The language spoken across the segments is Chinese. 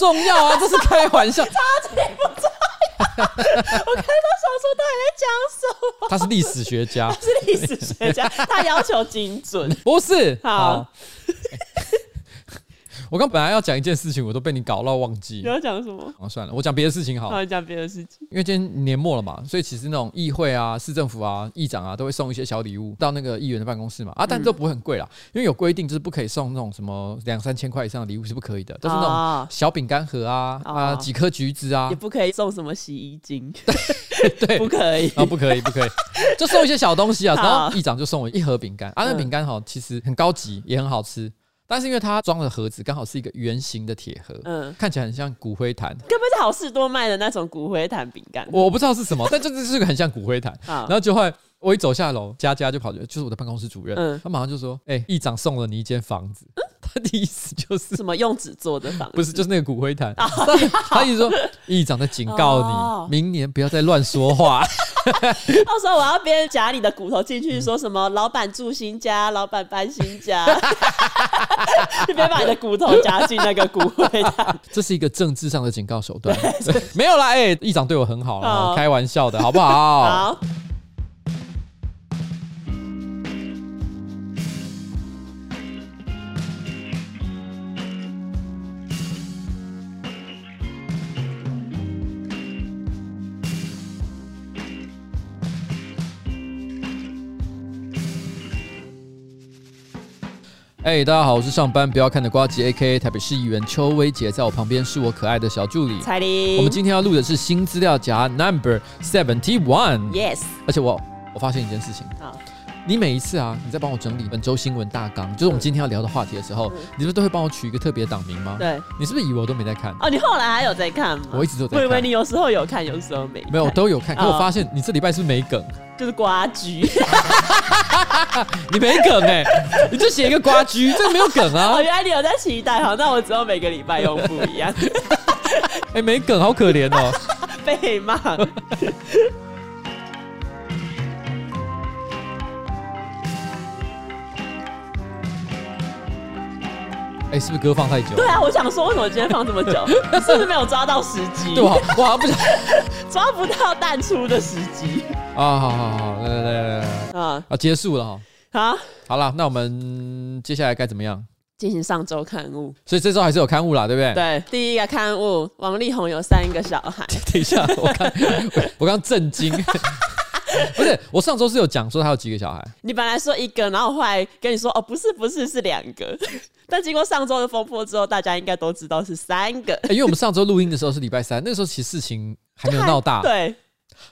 重要啊，这是开玩笑。超级不重要。我看到小说到底在讲什么？他是历史学家，他是历史学家，他要求精准。不是，好。好我刚本来要讲一件事情，我都被你搞到忘记。你要讲什么？啊，算了，我讲别的事情好了。好，讲别的事情。因为今天年末了嘛，所以其实那种议会啊、市政府啊、议长啊，都会送一些小礼物到那个议员的办公室嘛。啊，但是都不会很贵啦，因为有规定，就是不可以送那种什么两三千块以上的礼物是不可以的，都是那种小饼干盒啊啊，几颗橘子啊，也不可以送什么洗衣精。对，不可以啊，不可以，不可以，就送一些小东西啊。然后议长就送我一盒饼干啊，那饼干好其实很高级，也很好吃。但是因为它装的盒子刚好是一个圆形的铁盒，嗯，看起来很像骨灰坛，根本是好事多卖的那种骨灰坛饼干。我不知道是什么，但这这是个很像骨灰坛。然后就会我一走下楼，佳佳就跑去，就是我的办公室主任，嗯，他马上就说：“哎，议长送了你一间房子。”他 的意思就是什么用纸做的房子？不是，就是那个骨灰坛。他意思说，议长在警告你，明年不要再乱说话。到时候我要边夹你的骨头进去，说什么老板住新家，老板搬新家，你别把你的骨头夹进那个骨灰坛。这是一个政治上的警告手段，没有啦，哎，议长对我很好啦，开玩笑的，好不好？好。哎大家好，我是上班不要看的瓜吉，A.K.A 台北市议员邱威杰，在我旁边是我可爱的小助理彩玲。我们今天要录的是新资料夹 Number Seventy One，Yes。而且我我发现一件事情，好，你每一次啊，你在帮我整理本周新闻大纲，就是我们今天要聊的话题的时候，嗯、你是不是都会帮我取一个特别档名吗？对，你是不是以为我都没在看？哦，你后来还有在看吗？我一直都在看。我以为你有时候有看，有时候没。没有，我都有看。可我发现你这礼拜是没梗？就是呱吉，你没梗哎、欸，你就写一个瓜居，这个没有梗啊。哦，原来你有在期待，好，那我之后每个礼拜用不一样。哎、欸，没梗，好可怜哦，被骂。哎、欸，是不是歌放太久？对啊，我想说，为什么今天放这么久？是不是没有抓到时机？对，我我好像不想 抓不到淡出的时机啊！好好好，来来来来来啊！啊，结束了哈。好，好了，那我们接下来该怎么样？进行上周刊物。所以这周还是有刊物啦，对不对？对，第一个刊物，王力宏有三个小孩。等一下，我刚我刚震惊。不是，我上周是有讲说他有几个小孩。你本来说一个，然后后来跟你说哦，不是不是，是两个。但经过上周的风波之后，大家应该都知道是三个。欸、因为我们上周录音的时候是礼拜三，那个时候其实事情还没有闹大，对，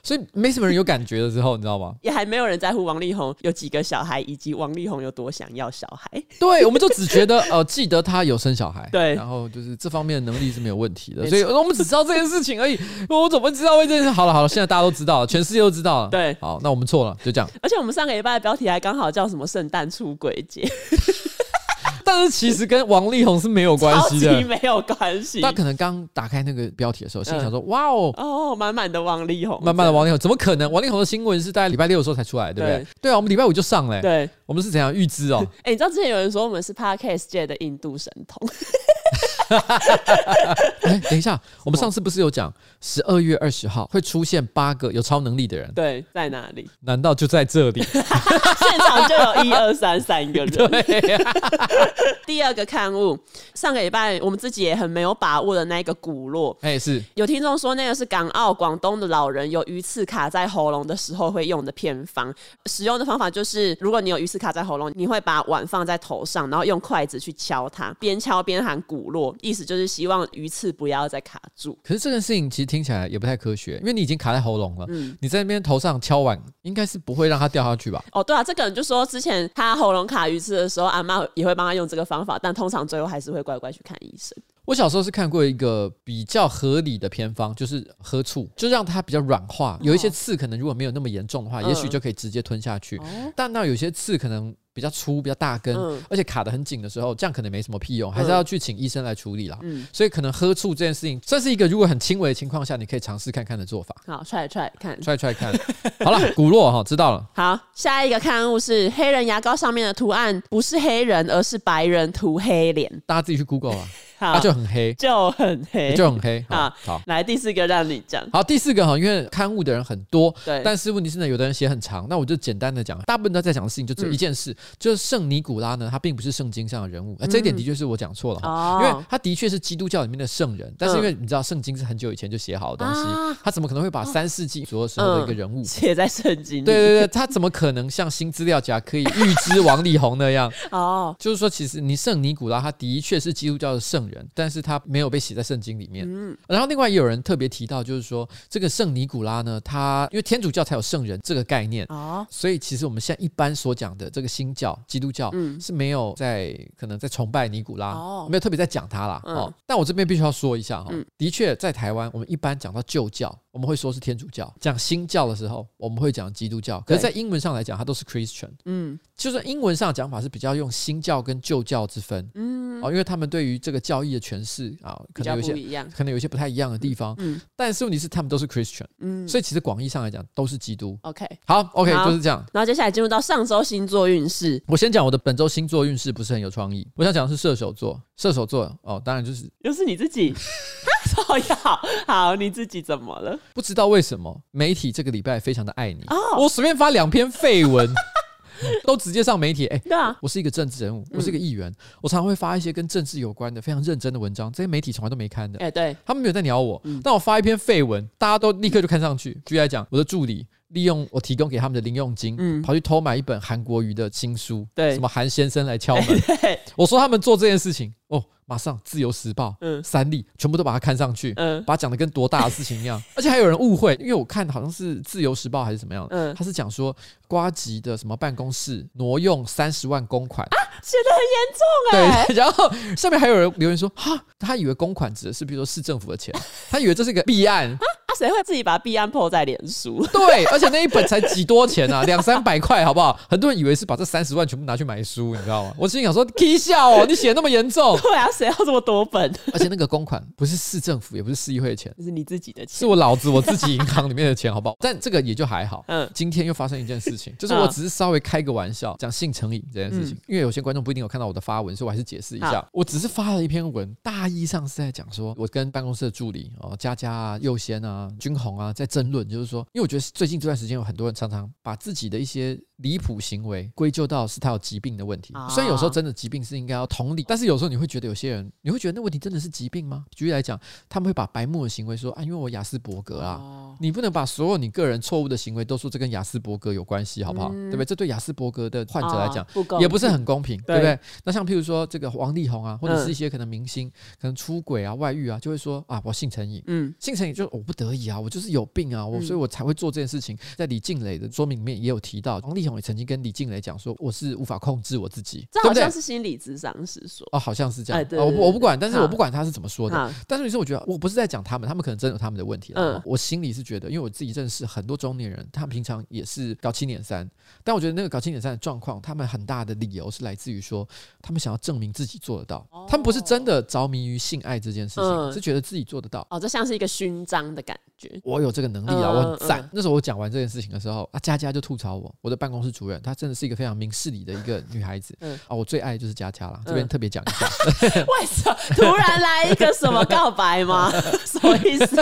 所以没什么人有感觉的时候，你知道吗？也还没有人在乎王力宏有几个小孩，以及王力宏有多想要小孩。对，我们就只觉得呃，记得他有生小孩，对，然后就是这方面的能力是没有问题的，所以我们只知道这件事情而已。我怎么知道为这件事？好了好了，现在大家都知道了，全世界都知道了。对，好，那我们错了，就这样。而且我们上个礼拜的标题还刚好叫什么“圣诞出轨节”。但是其实跟王力宏是没有关系的，没有关系。他可能刚打开那个标题的时候，心想说：“哇哦，哦，满满的王力宏，满满的王力宏，怎么可能？王力宏的新闻是在礼拜六的时候才出来，对不对？对啊，我们礼拜五就上了。对，我们是怎样预知哦？哎，你知道之前有人说我们是 Podcast 界的印度神童？哎，等一下，我们上次不是有讲十二月二十号会出现八个有超能力的人？对，在哪里？难道就在这里？现场就有一二三三个人。对。第二个刊物，上个礼拜我们自己也很没有把握的那个骨落，哎，是有听众说那个是港澳广东的老人有鱼刺卡在喉咙的时候会用的偏方，使用的方法就是，如果你有鱼刺卡在喉咙，你会把碗放在头上，然后用筷子去敲它，边敲边喊骨落，意思就是希望鱼刺不要再卡住。可是这件事情其实听起来也不太科学，因为你已经卡在喉咙了，嗯，你在那边头上敲碗，应该是不会让它掉下去吧？哦，对啊，这个人就说之前他喉咙卡鱼刺的时候，阿妈也会帮他用这个方法。但通常最后还是会乖乖去看医生。我小时候是看过一个比较合理的偏方，就是喝醋，就让它比较软化。有一些刺可能如果没有那么严重的话，也许就可以直接吞下去。但那有些刺可能比较粗、比较大根，而且卡得很紧的时候，这样可能没什么屁用，还是要去请医生来处理啦。所以可能喝醋这件事情，这是一个如果很轻微的情况下，你可以尝试看看的做法。好，try try 看，try try 看。好了，蛊络哈，知道了。好，下一个刊物是黑人牙膏上面的图案不是黑人，而是白人涂黑脸。大家自己去 Google 啊。它就很黑，就很黑，就很黑。好，好，来第四个让你讲。好，第四个哈，因为刊物的人很多，对，但是问题是呢，有的人写很长，那我就简单的讲，大部分都在讲的事情就只有一件事，就是圣尼古拉呢，他并不是圣经上的人物，这一点的确是我讲错了哈，因为他的确是基督教里面的圣人，但是因为你知道圣经是很久以前就写好的东西，他怎么可能会把三世纪左右时候的一个人物写在圣经？对对对，他怎么可能像新资料夹可以预知王力宏那样？哦，就是说，其实你圣尼古拉他的确是基督教的圣人，但是他没有被写在圣经里面。嗯，然后另外也有人特别提到，就是说这个圣尼古拉呢，他因为天主教才有圣人这个概念哦，所以其实我们现在一般所讲的这个新教基督教是没有在可能在崇拜尼古拉，没有特别在讲他啦。哦，但我这边必须要说一下哈，的确在台湾我们一般讲到旧教。我们会说是天主教，讲新教的时候，我们会讲基督教。可是，在英文上来讲，它都是 Christian。嗯，就是英文上的讲法是比较用新教跟旧教之分。嗯，哦，因为他们对于这个教义的诠释啊，可能有些可能有一些不太一样的地方。嗯，但是问题是他们都是 Christian。嗯，所以其实广义上来讲都是基督。OK，好，OK，就是这样。然后接下来进入到上周星座运势。我先讲我的本周星座运势不是很有创意。我想讲的是射手座。射手座哦，当然就是又是你自己。好呀，好，你自己怎么了？不知道为什么媒体这个礼拜非常的爱你。Oh. 我随便发两篇废文，都直接上媒体。哎、欸，对啊，我是一个政治人物，我是一个议员，嗯、我常常会发一些跟政治有关的非常认真的文章，这些媒体从来都没看的。哎、欸，对，他们没有在鸟我，嗯、但我发一篇废文，大家都立刻就看上去。举例来讲，我的助理利用我提供给他们的零用金，嗯、跑去偷买一本韩国瑜的新书，对，什么韩先生来敲门。欸、我说他们做这件事情，哦。马上，《自由时报》嗯，三立全部都把它看上去，嗯，把它讲的跟多大的事情一样，而且还有人误会，因为我看好像是《自由时报》还是怎么样，嗯，他是讲说瓜吉的什么办公室挪用三十万公款。啊，写的很严重哎，对，然后上面还有人留言说，哈，他以为公款指的是比如说市政府的钱，他以为这是一个弊案。谁会自己把弊案 po 在脸书？对，而且那一本才几多钱啊，两三百块，好不好？很多人以为是把这三十万全部拿去买书，你知道吗？我心里想说，k 笑哦，你写那么严重？对啊，谁要这么多本？而且那个公款不是市政府，也不是市议会的钱，是你自己的钱，是我老子我自己银行里面的钱，好不好？但这个也就还好。嗯，今天又发生一件事情，就是我只是稍微开个玩笑，讲性成瘾这件事情，因为有些观众不一定有看到我的发文，所以我还是解释一下。我只是发了一篇文，大意上是在讲说，我跟办公室的助理哦，佳佳啊、佑先啊、君红啊，在。争论就是说，因为我觉得最近这段时间有很多人常常把自己的一些离谱行为归咎到是他有疾病的问题。虽然有时候真的疾病是应该要同理，但是有时候你会觉得有些人，你会觉得那问题真的是疾病吗？举例来讲，他们会把白目的行为说啊，因为我雅斯伯格啊，你不能把所有你个人错误的行为都说这跟雅斯伯格有关系，好不好？对不对？这对雅斯伯格的患者来讲也不是很公平，对不对？那像譬如说这个王力宏啊，或者是一些可能明星可能出轨啊、外遇啊，就会说啊，我性成瘾，嗯，性成瘾就是我不得已啊，我就是有病啊，我所以我才会做这件事情。在李静蕾的说明里面也有提到，王力宏也曾经跟李静蕾讲说，我是无法控制我自己，这好像是心理智商是说。哦，好像是这样，我我不管，但是我不管他是怎么说的，但是你说我觉得我不是在讲他们，他们可能真有他们的问题，嗯，我心里是觉得，因为我自己认识很多中年人，他们平常也是搞七点三，但我觉得那个搞七点三的状况，他们很大的理由是来自于说，他们想要证明自己做得到，他们不是真的着迷于性爱这件事情，是觉得自己做得到，哦，这像是一个勋章的感觉。我有这个能力啊，我很赞。那时候我讲完这件事情的时候，啊，佳佳就吐槽我，我的办公室主任，她真的是一个非常明事理的一个女孩子。嗯啊，我最爱的就是佳佳了，这边特别讲一下。为什么突然来一个什么告白吗？什么意思？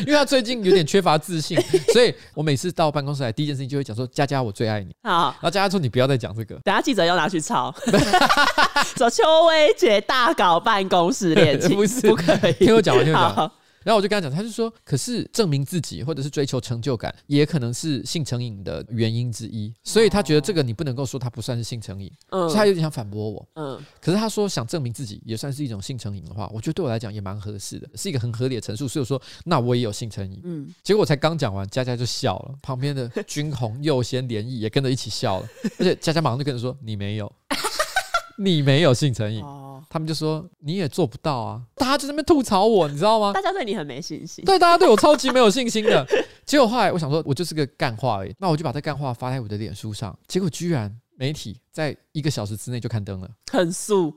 因为她最近有点缺乏自信，所以我每次到办公室来，第一件事情就会讲说：“佳佳，我最爱你。”好，然后佳佳说：“你不要再讲这个，等下记者要拿去抄。”说邱威杰大搞办公室恋情，不是不可以。听我讲完，听我讲。然后我就跟他讲，他就说，可是证明自己或者是追求成就感，也可能是性成瘾的原因之一。所以他觉得这个你不能够说他不算是性成瘾，嗯，所以他有点想反驳我，嗯。可是他说想证明自己也算是一种性成瘾的话，我觉得对我来讲也蛮合适的，是一个很合理的陈述。所以我说，那我也有性成瘾，嗯。结果我才刚讲完，佳佳就笑了，旁边的君红、佑先、连毅也跟着一起笑了，而且佳佳马上就跟着说：“你没有。”你没有性成瘾，哦、他们就说你也做不到啊！大家就在那边吐槽我，你知道吗？大家对你很没信心，对，大家对我超级没有信心的。结果后来我想说，我就是个干话而已，那我就把这干话发在我的脸书上，结果居然媒体在一个小时之内就刊登了，很速，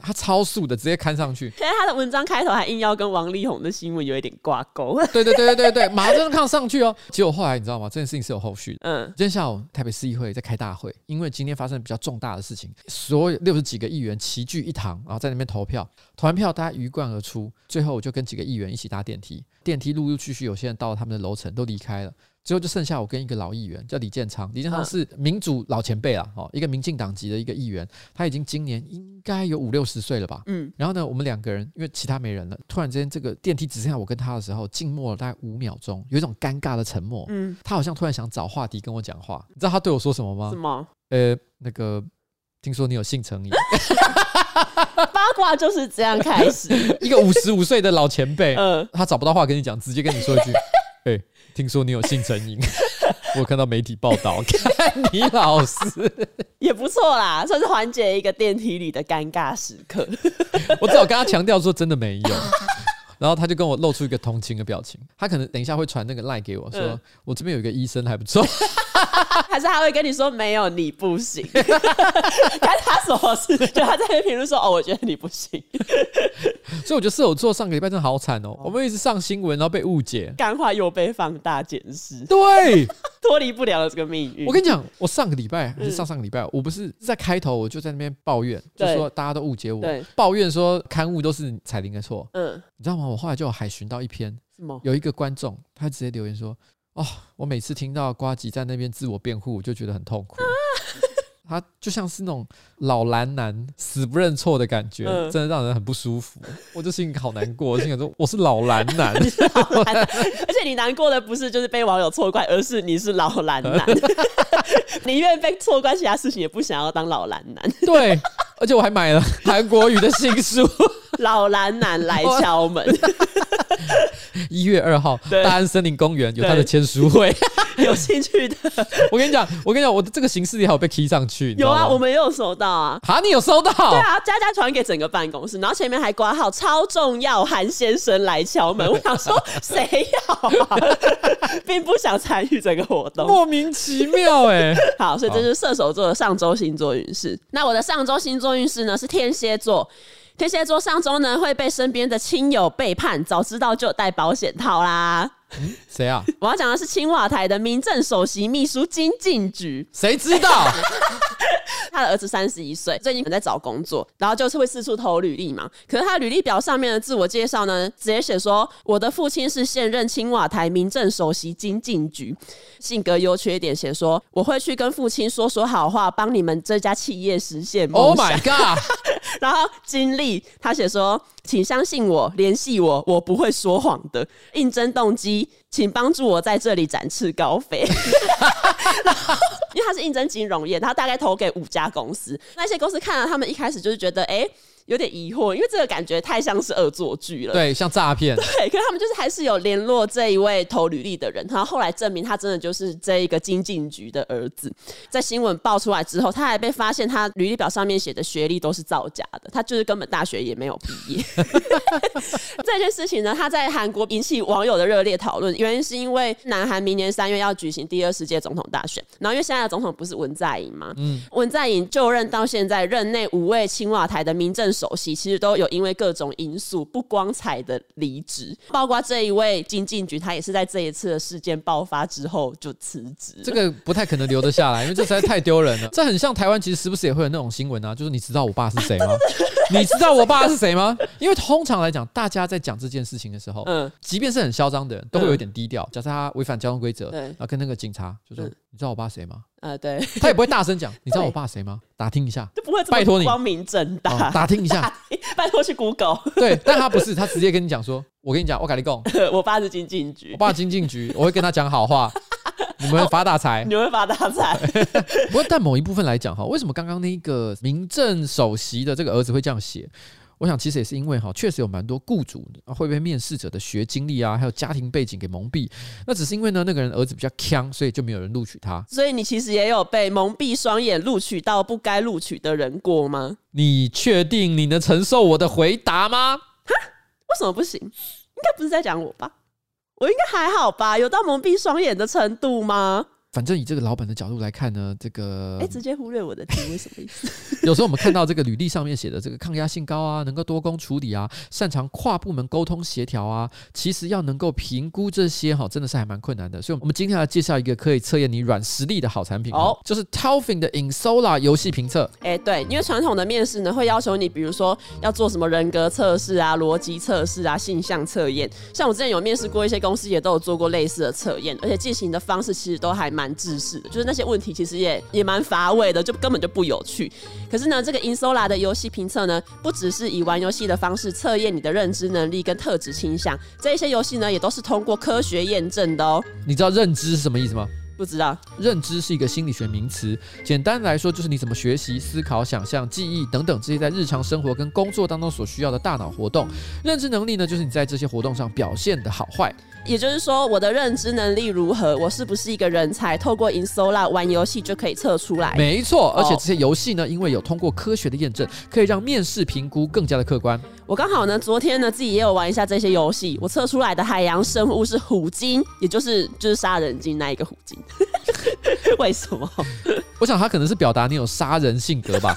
他超速的，直接刊上去。现在他的文章开头还硬要跟王力宏的新闻有一点挂钩。对对对对对对，马上看上去哦。结果后来你知道吗？这件事情是有后续的。嗯，今天下午台北市议会在开大会，因为今天发生比较重大的事情，所有六十几个议员齐聚一堂，然后在那边投票，投完票大家鱼贯而出。最后我就跟几个议员一起搭电梯，电梯陆陆续续有些人到了他们的楼层都离开了。最后就剩下我跟一个老议员，叫李建昌。李建昌是民主老前辈啦，哦，一个民进党籍的一个议员，他已经今年应该有五六十岁了吧。嗯，然后呢，我们两个人因为其他没人了，突然之间这个电梯只剩下我跟他的时候，静默了大概五秒钟，有一种尴尬的沉默。嗯，他好像突然想找话题跟我讲话。你知道他对我说什么吗？什么？呃，那个，听说你有性成瘾。八卦就是这样开始。一个五十五岁的老前辈，嗯，他找不到话跟你讲，直接跟你说一句。哎、欸，听说你有性成瘾，我看到媒体报道，看你老师也不错啦，算是缓解一个电梯里的尴尬时刻。我只好跟他强调说，真的没有。然后他就跟我露出一个同情的表情，他可能等一下会传那个 line 给我说，嗯、我这边有一个医生还不错，还是他会跟你说没有你不行，看他什么事，就他在那评论说哦，我觉得你不行，所以我觉得射手座上个礼拜真的好惨哦，哦。我们一直上新闻，然后被误解，干话又被放大检视，对，脱离不了这个命运。我跟你讲，我上个礼拜还是上上个礼拜，嗯、我不是在开头我就在那边抱怨，就说大家都误解我，抱怨说刊物都是彩玲的错，嗯，你知道吗？我后来就有海巡到一篇，有一个观众，他直接留言说：“哦，我每次听到瓜吉在那边自我辩护，我就觉得很痛苦。他就像是那种老蓝男死不认错的感觉，真的让人很不舒服。我就心里好难过，我心想说我是老蓝男，而且你难过的不是就是被网友错怪，而是你是老蓝男，宁愿被错怪其他事情，也不想要当老蓝男。对，而且我还买了韩国语的新书。” 老蓝男来敲门。一月二号，大安森林公园有他的签书会，有兴趣的。我跟你讲，我跟你讲，我的这个形式也好被 key 上去。有啊，我们也有收到啊。哈，你有收到？对啊，佳佳传给整个办公室，然后前面还挂号超重要，韩先生来敲门。我想说，谁要啊？并不想参与这个活动，莫名其妙哎。好，所以这是射手座的上周星座运势。那我的上周星座运势呢？是天蝎座。天蝎座上周呢会被身边的亲友背叛，早知道就带保险套啦。谁啊？我要讲的是青瓦台的民政首席秘书金进菊。谁知道？他的儿子三十一岁，最近可能在找工作，然后就是会四处投履历嘛。可是他履历表上面的自我介绍呢，直接写说我的父亲是现任青瓦台民政首席金进菊。性格优缺点写说我会去跟父亲说说好话，帮你们这家企业实现梦想。Oh my god！然后经历他写说，请相信我，联系我，我不会说谎的。应征动机，请帮助我在这里展翅高飞。然后，因为他是应征金融业，他大概投给五家公司，那些公司看了他们一开始就是觉得，哎。有点疑惑，因为这个感觉太像是恶作剧了。对，像诈骗。对，可是他们就是还是有联络这一位投履历的人，然后后来证明他真的就是这一个经进局的儿子。在新闻爆出来之后，他还被发现他履历表上面写的学历都是造假的，他就是根本大学也没有毕业。这件事情呢，他在韩国引起网友的热烈讨论，原因是因为南韩明年三月要举行第二十届总统大选，然后因为现在的总统不是文在寅吗？嗯，文在寅就任到现在，任内五位青瓦台的民政首席其实都有因为各种因素不光彩的离职，包括这一位经进局，他也是在这一次的事件爆发之后就辞职。这个不太可能留得下来，因为这实在太丢人了。这很像台湾，其实时不时也会有那种新闻啊，就是你知道我爸是谁吗？你知道我爸是谁吗？因为通常来讲，大家在讲这件事情的时候，嗯，即便是很嚣张的人，都会有一点低调。假设他违反交通规则，然后跟那个警察就说：“你知道我爸谁吗？”呃，对，他也不会大声讲。你知道我爸谁吗？打听一下，就不会拜托你光明正大打听一下，拜托去 Google。对，但他不是，他直接跟你讲说：“我跟你讲，我跟你讲，我爸是金进局，我爸金进局，我会跟他讲好话。”你们会发大财，你会发大财。不过，但某一部分来讲哈，为什么刚刚那个民政首席的这个儿子会这样写？我想其实也是因为哈，确实有蛮多雇主会被面试者的学经历啊，还有家庭背景给蒙蔽。那只是因为呢，那个人儿子比较强，所以就没有人录取他。所以你其实也有被蒙蔽双眼录取到不该录取的人过吗？你确定你能承受我的回答吗？哈？为什么不行？应该不是在讲我吧？我应该还好吧？有到蒙蔽双眼的程度吗？反正以这个老板的角度来看呢，这个哎，直接忽略我的题，为什么意思？有时候我们看到这个履历上面写的这个抗压性高啊，能够多工处理啊，擅长跨部门沟通协调啊，其实要能够评估这些哈，真的是还蛮困难的。所以，我们今天要介绍一个可以测验你软实力的好产品哦，就是 Tailfin 的 inSolar 游戏评测。哎，对，因为传统的面试呢，会要求你，比如说要做什么人格测试啊、逻辑测试啊、性向测验。像我之前有面试过一些公司，也都有做过类似的测验，而且进行的方式其实都还蛮制式的，就是那些问题其实也也蛮乏味的，就根本就不有趣。可是呢，这个 inSolar 的游戏评测呢，不只是以玩游戏的方式测验你的认知能力跟特质倾向，这一些游戏呢，也都是通过科学验证的哦。你知道认知是什么意思吗？不知道，认知是一个心理学名词，简单来说就是你怎么学习、思考、想象、记忆等等这些在日常生活跟工作当中所需要的大脑活动。认知能力呢，就是你在这些活动上表现的好坏。也就是说，我的认知能力如何，我是不是一个人才，透过 inSolar 玩游戏就可以测出来。没错，而且这些游戏呢，因为有通过科学的验证，可以让面试评估更加的客观。我刚好呢，昨天呢自己也有玩一下这些游戏，我测出来的海洋生物是虎鲸，也就是就是杀人鲸那一个虎鲸。为什么？我想他可能是表达你有杀人性格吧。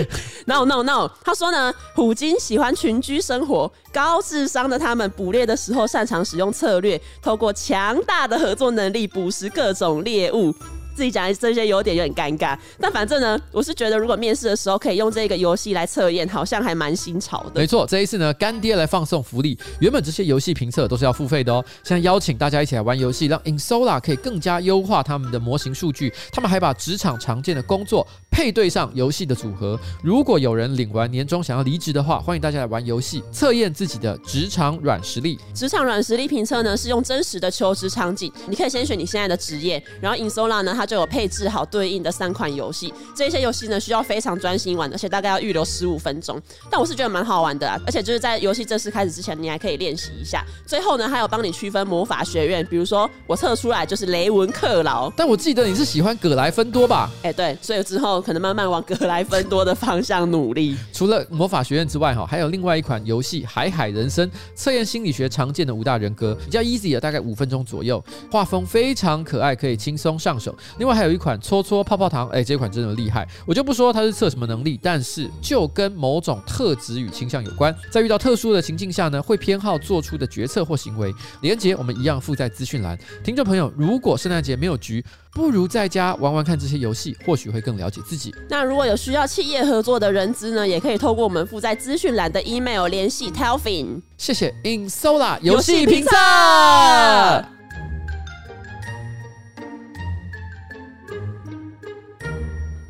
No No No，他说呢，虎鲸喜欢群居生活，高智商的他们捕猎的时候擅长使用策略，透过强大的合作能力捕食各种猎物。自己讲的这些有点有点尴尬，但反正呢，我是觉得如果面试的时候可以用这个游戏来测验，好像还蛮新潮的。没错，这一次呢，干爹来放送福利，原本这些游戏评测都是要付费的哦，现在邀请大家一起来玩游戏，让 inSolar 可以更加优化他们的模型数据。他们还把职场常见的工作配对上游戏的组合。如果有人领完年终想要离职的话，欢迎大家来玩游戏，测验自己的职场软实力。职场软实力评测呢，是用真实的求职场景，你可以先选你现在的职业，然后 inSolar 呢，它就有配置好对应的三款游戏，这些游戏呢需要非常专心玩，而且大概要预留十五分钟。但我是觉得蛮好玩的啊，而且就是在游戏正式开始之前，你还可以练习一下。最后呢，还有帮你区分魔法学院，比如说我测出来就是雷文克劳，但我记得你是喜欢葛莱芬多吧？哎，对，所以之后可能慢慢往葛莱芬多的方向努力。除了魔法学院之外，哈，还有另外一款游戏《海海人生》，测验心理学常见的五大人格，比较 easy 的，大概五分钟左右，画风非常可爱，可以轻松上手。另外还有一款。搓搓泡泡糖，哎，这款真的厉害，我就不说它是测什么能力，但是就跟某种特质与倾向有关，在遇到特殊的情境下呢，会偏好做出的决策或行为。连接我们一样附在资讯栏。听众朋友，如果圣诞节没有局，不如在家玩玩看这些游戏，或许会更了解自己。那如果有需要企业合作的人资呢，也可以透过我们附在资讯栏的 email 联系 Tailfin。谢谢 inSolar 游戏评测。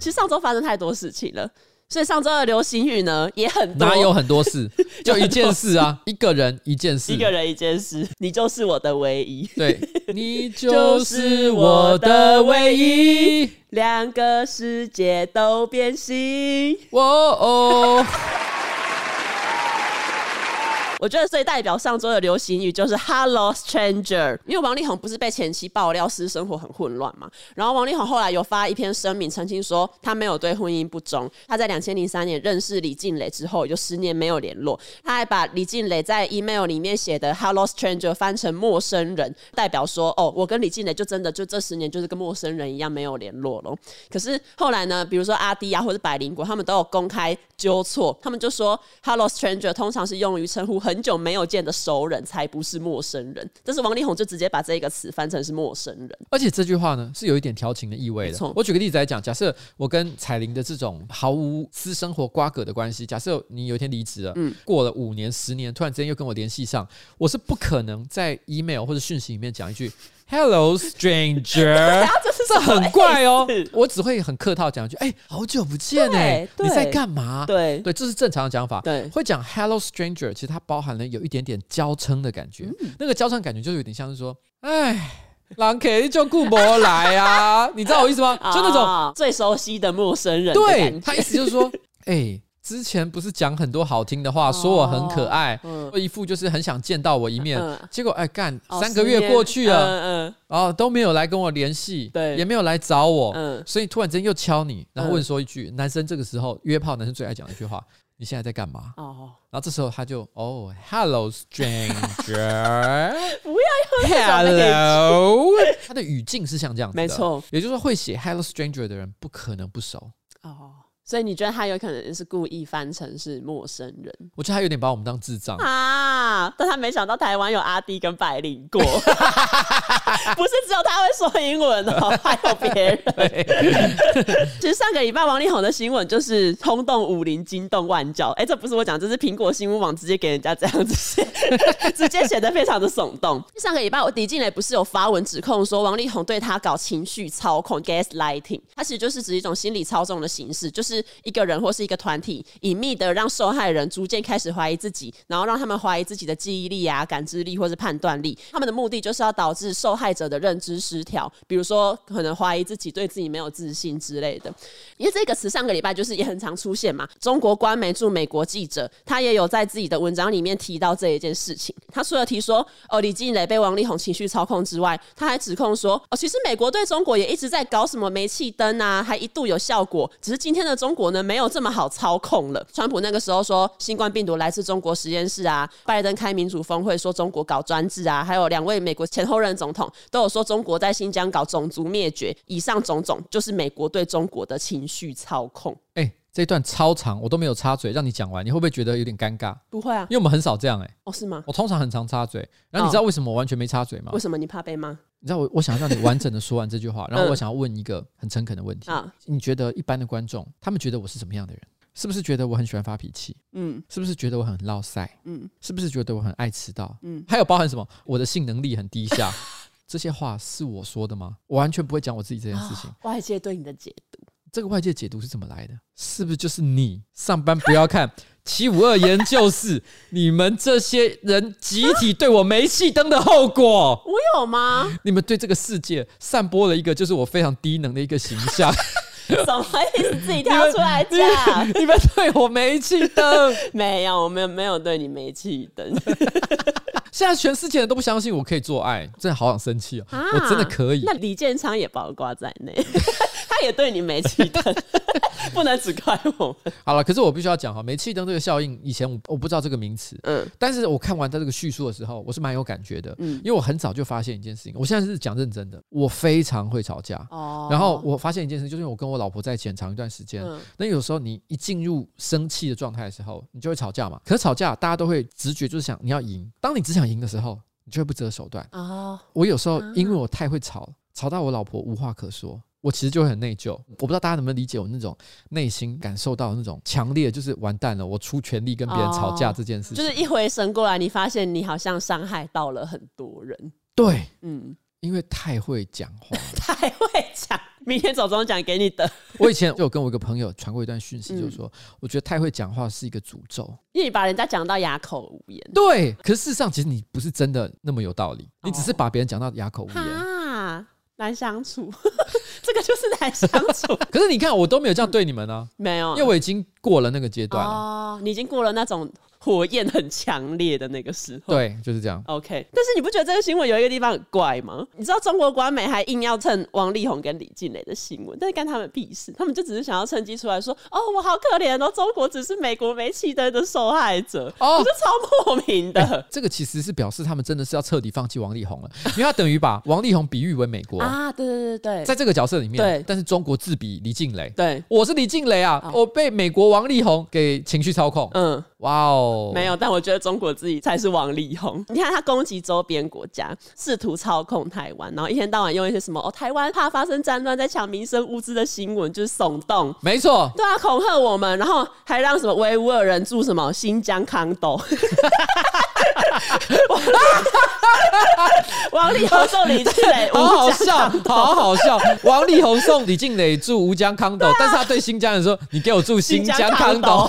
其实上周发生太多事情了，所以上周的流行语呢也很多。哪有很多事？就一件事啊，一个人一件事，一个人一件事，你就是我的唯一。对，你 就是我的唯一，两个世界都变形。哦哦。我觉得最代表上周的流行语就是 “Hello Stranger”，因为王力宏不是被前妻爆料私生活很混乱嘛，然后王力宏后来有发一篇声明澄清说他没有对婚姻不忠，他在两千零三年认识李静蕾之后有十年没有联络，他还把李静蕾在 email 里面写的 “Hello Stranger” 翻成陌生人，代表说哦，我跟李静蕾就真的就这十年就是跟陌生人一样没有联络了。可是后来呢，比如说阿滴啊或者百灵果，他们都有公开纠错，他们就说 “Hello Stranger” 通常是用于称呼很很久没有见的熟人才不是陌生人，但是王力宏就直接把这个词翻成是陌生人，而且这句话呢是有一点调情的意味的。我举个例子来讲，假设我跟彩玲的这种毫无私生活瓜葛的关系，假设你有一天离职了，嗯，过了五年、十年，突然之间又跟我联系上，我是不可能在 email 或者讯息里面讲一句。Hello, stranger，这很怪哦。我只会很客套讲一句：“哎、欸，好久不见哎，你在干嘛？”对对，这是正常的讲法。对，会讲 Hello, stranger，其实它包含了有一点点娇嗔的感觉。嗯、那个娇嗔感觉就有点像是说：“哎，狼 K 就顾不来啊。”你知道我意思吗？就那种、哦、最熟悉的陌生人。对，他意思就是说：“哎、欸。”之前不是讲很多好听的话，说我很可爱，嗯、一副就是很想见到我一面。嗯、结果哎干，三个月过去了，嗯嗯、然后都没有来跟我联系，对，也没有来找我，嗯、所以突然间又敲你，然后问说一句：嗯、男生这个时候约炮，男生最爱讲一句话：你现在在干嘛？哦，然后这时候他就哦，Hello stranger，不要用 Hello，他的语境是像这样子的，没错，也就是说会写 Hello stranger 的人不可能不熟。哦。所以你觉得他有可能是故意翻成是陌生人？我觉得他有点把我们当智障啊！但他没想到台湾有阿弟跟百灵果，不是只有他会说英文哦，还有别人。其实上个礼拜王力宏的新闻就是轰动武林，惊动万教。哎、欸，这不是我讲，这是苹果新闻网直接给人家这样子写，直接写的非常的耸动。上个礼拜我李静蕾不是有发文指控说王力宏对他搞情绪操控 （gaslighting），它其实就是指一种心理操纵的形式，就是。是一个人或是一个团体，隐秘的让受害人逐渐开始怀疑自己，然后让他们怀疑自己的记忆力啊、感知力或是判断力。他们的目的就是要导致受害者的认知失调，比如说可能怀疑自己、对自己没有自信之类的。因为这个词上个礼拜就是也很常出现嘛。中国官媒驻美国记者他也有在自己的文章里面提到这一件事情。他除了提说哦李靓蕾被王力宏情绪操控之外，他还指控说哦其实美国对中国也一直在搞什么煤气灯啊，还一度有效果，只是今天的。中国呢没有这么好操控了。川普那个时候说新冠病毒来自中国实验室啊，拜登开民主峰会说中国搞专制啊，还有两位美国前后任总统都有说中国在新疆搞种族灭绝。以上种种就是美国对中国的情绪操控。哎、欸，这段超长，我都没有插嘴，让你讲完，你会不会觉得有点尴尬？不会啊，因为我们很少这样哎、欸。哦，是吗？我通常很常插嘴。然后你知道为什么我完全没插嘴吗？为什么？你怕被骂？你知道我，我想让你完整的说完这句话，然后我想要问一个很诚恳的问题。嗯、你觉得一般的观众，他们觉得我是什么样的人？是不是觉得我很喜欢发脾气？嗯，是不是觉得我很烙赛？嗯，是不是觉得我很爱迟到？嗯，还有包含什么？我的性能力很低下？这些话是我说的吗？我完全不会讲我自己这件事情。外界对你的解读，这个外界解读是怎么来的？是不是就是你上班不要看？七五二研究室，你们这些人集体对我煤气灯的后果，我有吗？你们对这个世界散播了一个就是我非常低能的一个形象，什么意思？自己跳出来讲？你们对我煤气灯？没有，我们没有对你煤气灯。现在全世界人都不相信我可以做爱，真的好想生气哦！啊、我真的可以。那李建昌也包括在内。他也对你煤气灯，不能只怪我们。好了，可是我必须要讲哈，煤气灯这个效应，以前我我不知道这个名词，嗯，但是我看完他这个叙述的时候，我是蛮有感觉的，嗯，因为我很早就发现一件事情，我现在是讲认真的，我非常会吵架，哦，然后我发现一件事，就是我跟我老婆在一起很长一段时间，嗯，那有时候你一进入生气的状态的时候，你就会吵架嘛，可是吵架大家都会直觉就是想你要赢，当你只想赢的时候，你就会不择手段，哦，我有时候因为我太会吵，吵到我老婆无话可说。我其实就会很内疚，我不知道大家能不能理解我那种内心感受到那种强烈，就是完蛋了，我出全力跟别人吵架这件事情，就是一回神过来，你发现你好像伤害到了很多人。对，嗯，因为太会讲话了，太会讲。明天早上讲给你的。我以前就有跟我一个朋友传过一段讯息，就是说，我觉得太会讲话是一个诅咒，因为你把人家讲到哑口无言。对，可是事实上，其实你不是真的那么有道理，你只是把别人讲到哑口无言。难相处，这个就是难相处。可是你看，我都没有这样对你们呢、啊，没有，因为我已经过了那个阶段了。哦，你已经过了那种。火焰很强烈的那个时候，对，就是这样。OK，但是你不觉得这个新闻有一个地方很怪吗？你知道中国官媒还硬要蹭王力宏跟李静蕾的新闻，但是干他们屁事？他们就只是想要趁机出来说：“哦，我好可怜哦，中国只是美国煤气灯的受害者。”哦，我就超莫名的、欸。这个其实是表示他们真的是要彻底放弃王力宏了，因为他等于把王力宏比喻为美国啊，对对对对，在这个角色里面，对，但是中国自比李静蕾，对，我是李静蕾啊，我被美国王力宏给情绪操控，嗯。哇哦，没有，但我觉得中国自己才是王力宏。你看他攻击周边国家，试图操控台湾，然后一天到晚用一些什么哦，台湾怕发生战乱，在抢民生物资的新闻，就是耸动。没错，对啊，恐吓我们，然后还让什么维吾尔人住什么新疆康斗。王力宏送李静蕾，好好笑，好好笑。王力宏送李静蕾住吴江康斗，但是他对新疆人说：“你给我住新疆康斗。”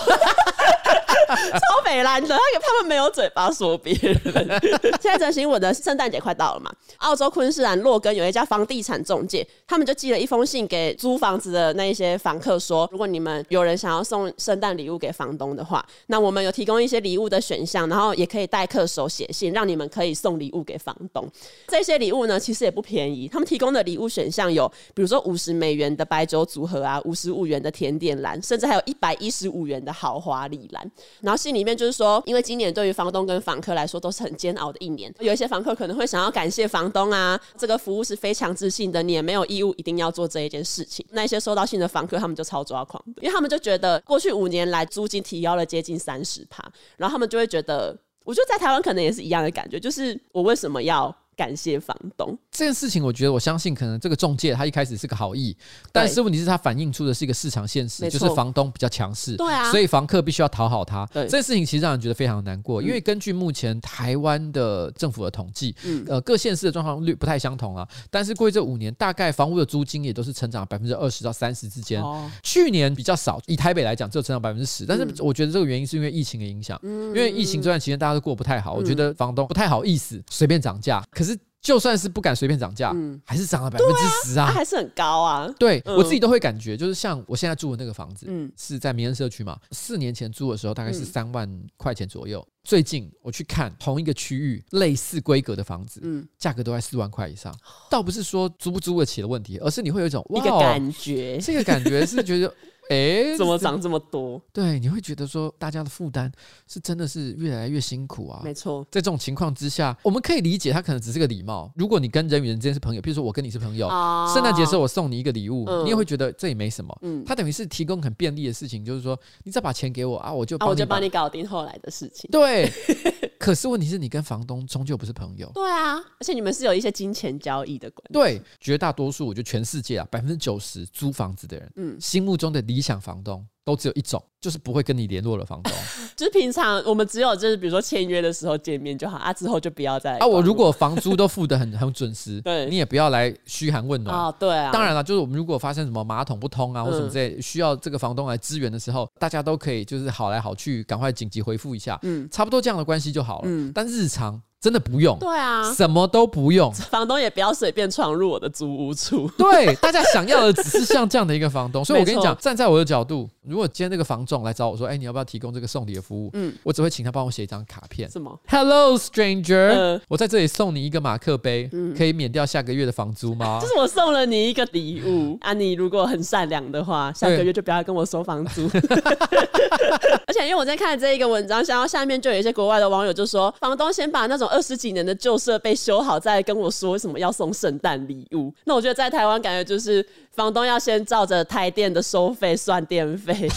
超北蓝的，他他们没有嘴巴说别人。现在这新闻的圣诞节快到了嘛？澳洲昆士兰洛根有一家房地产中介，他们就寄了一封信给租房子的那一些房客说，如果你们有人想要送圣诞礼物给房东的话，那我们有提供一些礼物的选项，然后也可以代客手写信，让你们可以送礼物给房东。这些礼物呢，其实也不便宜。他们提供的礼物选项有，比如说五十美元的白酒组合啊，五十五元的甜点篮，甚至还有一百一十五元的豪华礼篮。然后信里面就是说，因为今年对于房东跟房客来说都是很煎熬的一年，有一些房客可能会想要感谢房东啊，这个服务是非强制性的，你也没有义务一定要做这一件事情。那些收到信的房客，他们就超抓狂，因为他们就觉得过去五年来租金提高了接近三十趴，然后他们就会觉得，我觉得在台湾可能也是一样的感觉，就是我为什么要？感谢房东这件事情，我觉得我相信，可能这个中介他一开始是个好意，但是问题是，他反映出的是一个市场现实，就是房东比较强势，对啊，所以房客必须要讨好他。这件事情其实让人觉得非常难过，因为根据目前台湾的政府的统计，嗯呃，各县市的状况率不太相同啊。但是过去这五年，大概房屋的租金也都是成长百分之二十到三十之间。去年比较少，以台北来讲，只有成长百分之十。但是我觉得这个原因是因为疫情的影响，因为疫情这段期间大家都过不太好，我觉得房东不太好意思随便涨价，可是。就算是不敢随便涨价，嗯，还是涨了百分之十啊，还是很高啊。对，我自己都会感觉，就是像我现在住的那个房子，嗯，是在民生社区嘛。四年前租的时候大概是三万块钱左右，最近我去看同一个区域类似规格的房子，嗯，价格都在四万块以上。倒不是说租不租得起的问题，而是你会有一种一个感觉，这个感觉是觉得。哎，欸、怎么涨这么多？对，你会觉得说大家的负担是真的是越来越辛苦啊。没错，在这种情况之下，我们可以理解他可能只是个礼貌。如果你跟人与人之间是朋友，比如说我跟你是朋友，哦、圣诞节的时候我送你一个礼物，嗯、你也会觉得这也没什么。嗯，他等于是提供很便利的事情，就是说你只要把钱给我啊，我就帮你、啊、我就帮你搞定后来的事情。对。可是问题是你跟房东终究不是朋友。对啊，而且你们是有一些金钱交易的关系。对，绝大多数我觉得全世界啊，百分之九十租房子的人，嗯，心目中的理想房东。都只有一种，就是不会跟你联络的房东。就是平常我们只有就是比如说签约的时候见面就好啊，之后就不要再啊。我如果房租都付得很 很准时，对，你也不要来嘘寒问暖啊。对啊，当然了，就是我们如果发生什么马桶不通啊，或什么之类需要这个房东来支援的时候，大家都可以就是好来好去，赶快紧急回复一下，嗯，差不多这样的关系就好了。嗯，但日常。真的不用，对啊，什么都不用，房东也不要随便闯入我的租屋处。对，大家想要的只是像这样的一个房东。所以我跟你讲，站在我的角度，如果今天这个房仲来找我说，哎，你要不要提供这个送礼的服务？嗯，我只会请他帮我写一张卡片。什么？Hello stranger，我在这里送你一个马克杯，可以免掉下个月的房租吗？就是我送了你一个礼物啊，你如果很善良的话，下个月就不要跟我收房租。而且因为我在看这一个文章，然后下面就有一些国外的网友就说，房东先把那种二十几年的旧设备修好，再跟我说为什么要送圣诞礼物。那我觉得在台湾感觉就是。房东要先照着台电的收费算电费，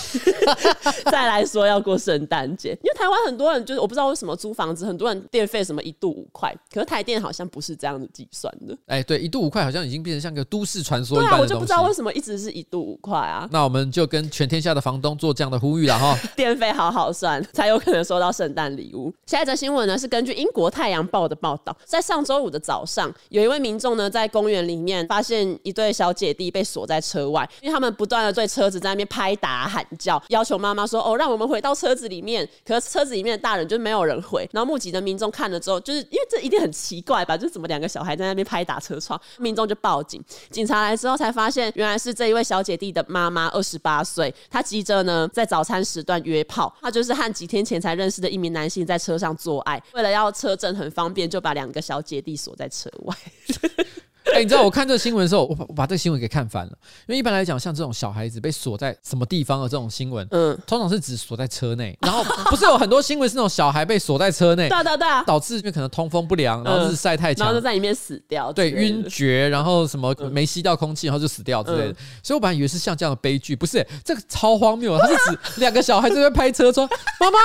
再来说要过圣诞节。因为台湾很多人就是我不知道为什么租房子，很多人电费什么一度五块，可是台电好像不是这样子计算的。哎，对，一度五块好像已经变成像个都市传说。对啊，我就不知道为什么一直是一度五块啊。那我们就跟全天下的房东做这样的呼吁了哈，电费好好算，才有可能收到圣诞礼物。下一则新闻呢是根据英国太阳报的报道，在上周五的早上，有一位民众呢在公园里面发现一对小姐弟被。锁在车外，因为他们不断的对车子在那边拍打喊叫，要求妈妈说：“哦，让我们回到车子里面。”可是车子里面的大人就没有人回。然后目击的民众看了之后，就是因为这一定很奇怪吧？就怎么两个小孩在那边拍打车窗？民众就报警。警察来之后才发现，原来是这一位小姐弟的妈妈，二十八岁，她急着呢在早餐时段约炮。她就是和几天前才认识的一名男性在车上做爱，为了要车震很方便，就把两个小姐弟锁在车外。哎，你知道我看这个新闻的时候，我把我把这个新闻给看反了。因为一般来讲，像这种小孩子被锁在什么地方的这种新闻，嗯，通常是指锁在车内。然后不是有很多新闻是那种小孩被锁在车内，对对对，导致因为可能通风不良，然后日晒太强，然后就在里面死掉，对，晕厥，然后什么没吸到空气，然后就死掉之类的。所以我本来以为是像这样的悲剧，不是，这个超荒谬，它是指两个小孩在那拍车窗，妈妈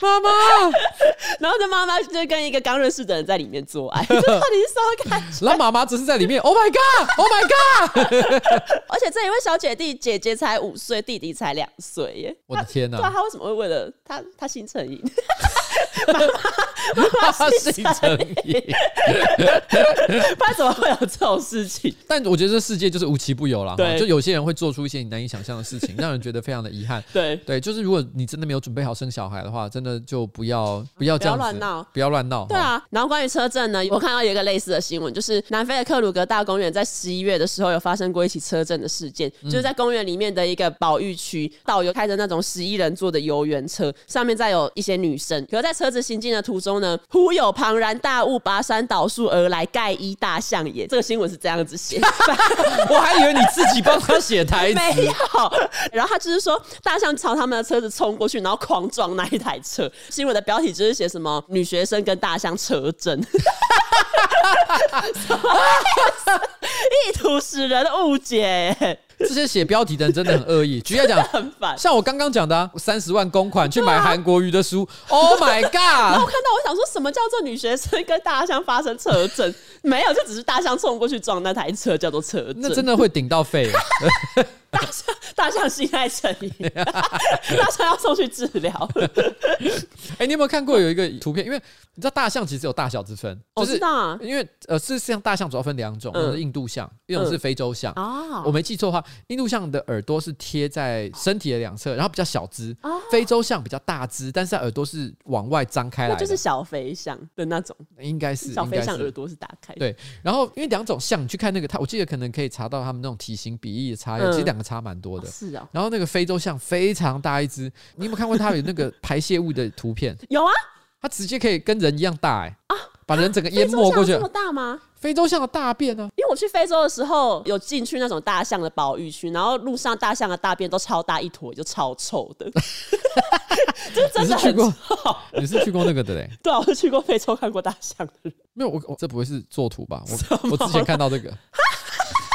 妈妈，然后这妈妈就跟一个刚认识的人在里面做爱，这到底是什么感觉？然后妈妈只是在里面。Oh my god! Oh my god! 而且这一位小姐弟姐姐才五岁，弟弟才两岁耶。我的天哪！对啊，他为什么会为了他他姓陈颖？妈妈姓陈颖，不然怎么会有这种事情？但我觉得这世界就是无奇不有了，对，就有些人会做出一些你。难以想象的事情，让人觉得非常的遗憾。对对，就是如果你。真的没有准备好生小孩的话，真的就不要不要这样子，不要乱闹，不要乱闹。对啊，然后关于车震呢，我看到有一个类似的新闻，就是南非的克鲁格大公园在十一月的时候有发生过一起车震的事件，就是在公园里面的一个保育区，导游开着那种十一人座的游园车，上面再有一些女生，可是在车子行进的途中呢，忽有庞然大物拔山倒树而来，盖伊大象也。这个新闻是这样子写，我还以为你自己帮他写台词，没有。然后他就是说，大象朝他们的车子冲过去，然后狂撞那一台车。新闻的标题就是写什么女学生跟大象车震，意图使人误解。这些写标题的人真的很恶意，举例来讲，像我刚刚讲的、啊，三十万公款去买韩国瑜的书、啊、，Oh my god！然后看到我想说，什么叫做女学生跟大象发生车震？没有，就只是大象冲过去撞那台车，叫做车震。那真的会顶到肺。大象，大象心爱成瘾，大象要送去治疗。哎，你有没有看过有一个图片？因为你知道大象其实有大小之分，我知道啊。因为呃，事实上大象主要分两种，一种是印度象，一种是非洲象。哦，我没记错的话，印度象的耳朵是贴在身体的两侧，然后比较小只；非洲象比较大只，但是耳朵是往外张开来，就是小肥象的那种。应该是小肥象耳朵是打开。对，然后因为两种象，你去看那个，它我记得可能可以查到它们那种体型比例的差异，其实两。差蛮多的，是啊。然后那个非洲象非常大一只，你有没有看过它有那个 排泄物的图片？有啊，它直接可以跟人一样大哎啊，把人整个淹没过去。这么大吗？非洲象的大便呢？因为我去非洲的时候有进去那种大象的保育区，然后路上大象的大便都超大一坨，就超臭的。就真的很臭。你是去过？你是去过那个的嘞？对啊，我是去过非洲看过大象的。没有，我我这不会是作图吧？我我之前看到这个。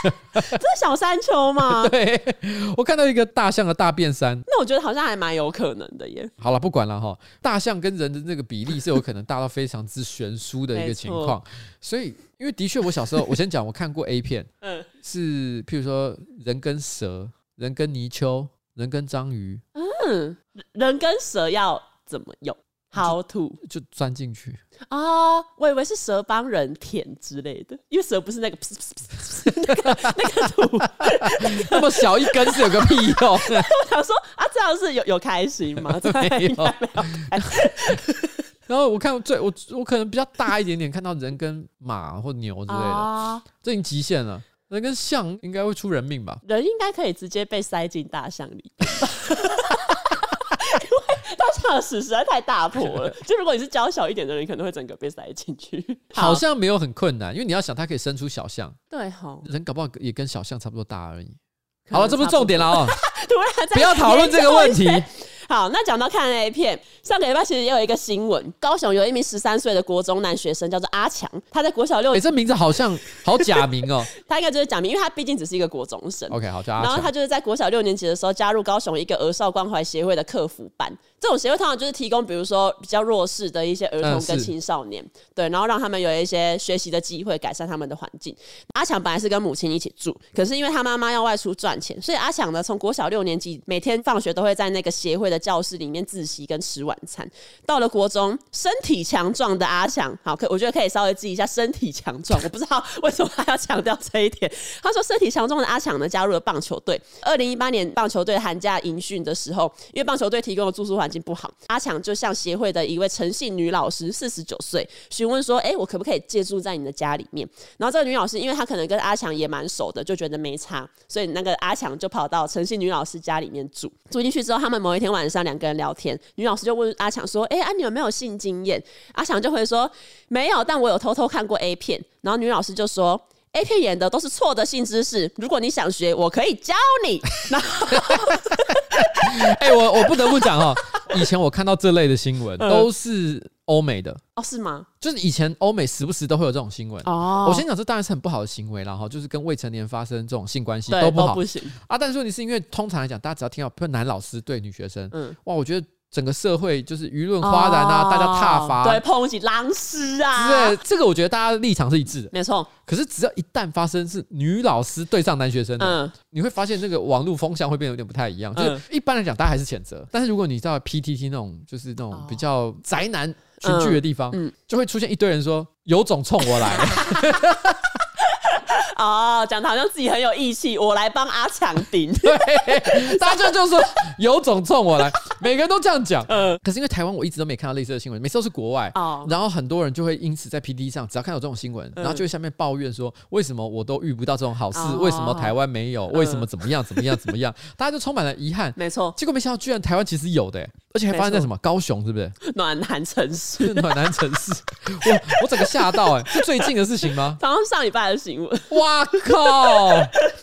这是小山丘吗？对，我看到一个大象的大便山，那我觉得好像还蛮有可能的耶。好了，不管了哈，大象跟人的那个比例是有可能大到非常之悬殊的一个情况，所以因为的确我小时候，我先讲我看过 A 片，嗯，是譬如说人跟蛇，人跟泥鳅，人跟章鱼，嗯，人跟蛇要怎么用？How to 就钻进去啊！Oh, 我以为是蛇帮人舔之类的，因为蛇不是那个那个那个土，那么小一根是有个屁用？我想说啊，这样是有有开心吗？没有，没有。然后我看最我我可能比较大一点点，看到人跟马或牛之类的，oh. 这已经极限了。人跟象应该会出人命吧？人应该可以直接被塞进大象里。大象的屎实在太大坨了，就如果你是娇小一点的人，可能会整个被塞进去。好像没有很困难，因为你要想，它可以生出小象。对，好，人搞不好也跟小象差不多大而已。好了，这不是重点了哦。突然不要讨论这个问题。好，那讲到看 A 片，上个礼拜其实也有一个新闻，高雄有一名十三岁的国中男学生叫做阿强，他在国小六，哎、欸，这名字好像好假名哦。他应该就是假名，因为他毕竟只是一个国中生。OK，好，叫阿。然后他就是在国小六年级的时候加入高雄一个儿少关怀协会的客服班，这种协会通常就是提供比如说比较弱势的一些儿童跟青少年，嗯、对，然后让他们有一些学习的机会，改善他们的环境。阿强本来是跟母亲一起住，可是因为他妈妈要外出赚钱，所以阿强呢从国小六年级每天放学都会在那个协会的教室里面。自习跟吃晚餐，到了国中，身体强壮的阿强，好，可我觉得可以稍微记一下身体强壮。我不知道 为什么他要强调这一点。他说，身体强壮的阿强呢，加入了棒球队。二零一八年棒球队寒假营训的时候，因为棒球队提供的住宿环境不好，阿强就向协会的一位诚信女老师，四十九岁，询问说：“哎、我可不可以借住在你的家里面？”然后这个女老师，因为她可能跟阿强也蛮熟的，就觉得没差，所以那个阿强就跑到诚信女老师家里面住。住进去之后，他们某一天晚晚上两个人聊天。女老师就问阿强说：“哎、欸，啊，你有没有性经验？”阿强就会说：“没有，但我有偷偷看过 A 片。”然后女老师就说：“A 片演的都是错的性知识，如果你想学，我可以教你。” 哎、欸，我我不得不讲哦，以前我看到这类的新闻都是欧美的哦，是吗？就是以前欧美时不时都会有这种新闻哦。我先讲，这当然是很不好的行为啦，哈，就是跟未成年发生这种性关系都不好，不行啊。但是问题是因为通常来讲，大家只要听到，比如男老师对女学生，嗯，哇，我觉得整个社会就是舆论哗然啊，哦、大家挞伐，对，抨击狼师啊，对，这个我觉得大家的立场是一致的，没错。可是只要一旦发生是女老师对上男学生的，嗯，你会发现这个网络风向会变得有点不太一样。就是一般来讲，大家还是谴责，但是如果你到 PTT 那种就是那种比较宅男群聚的地方，嗯，就会出现一堆人说有种冲我来。哦，讲的好像自己很有义气，我来帮阿强顶。对，大家就就说有种冲我来，每个人都这样讲。嗯，可是因为台湾我一直都没看到类似的新闻，每次都是国外。哦，然后很多人就会因此在 PTT 上，只要看到这种新闻，然后就会下面抱怨说，为什么我都遇不到这种好事？为什么台湾没有？为什么怎么样怎么样怎么样？大家就充满了遗憾。没错，结果没想到居然台湾其实有的，而且还发生在什么高雄，是不是？暖男城市，暖男城市。我我整个吓到，哎，是最近的事情吗？刚刚上礼拜的新闻。哇靠！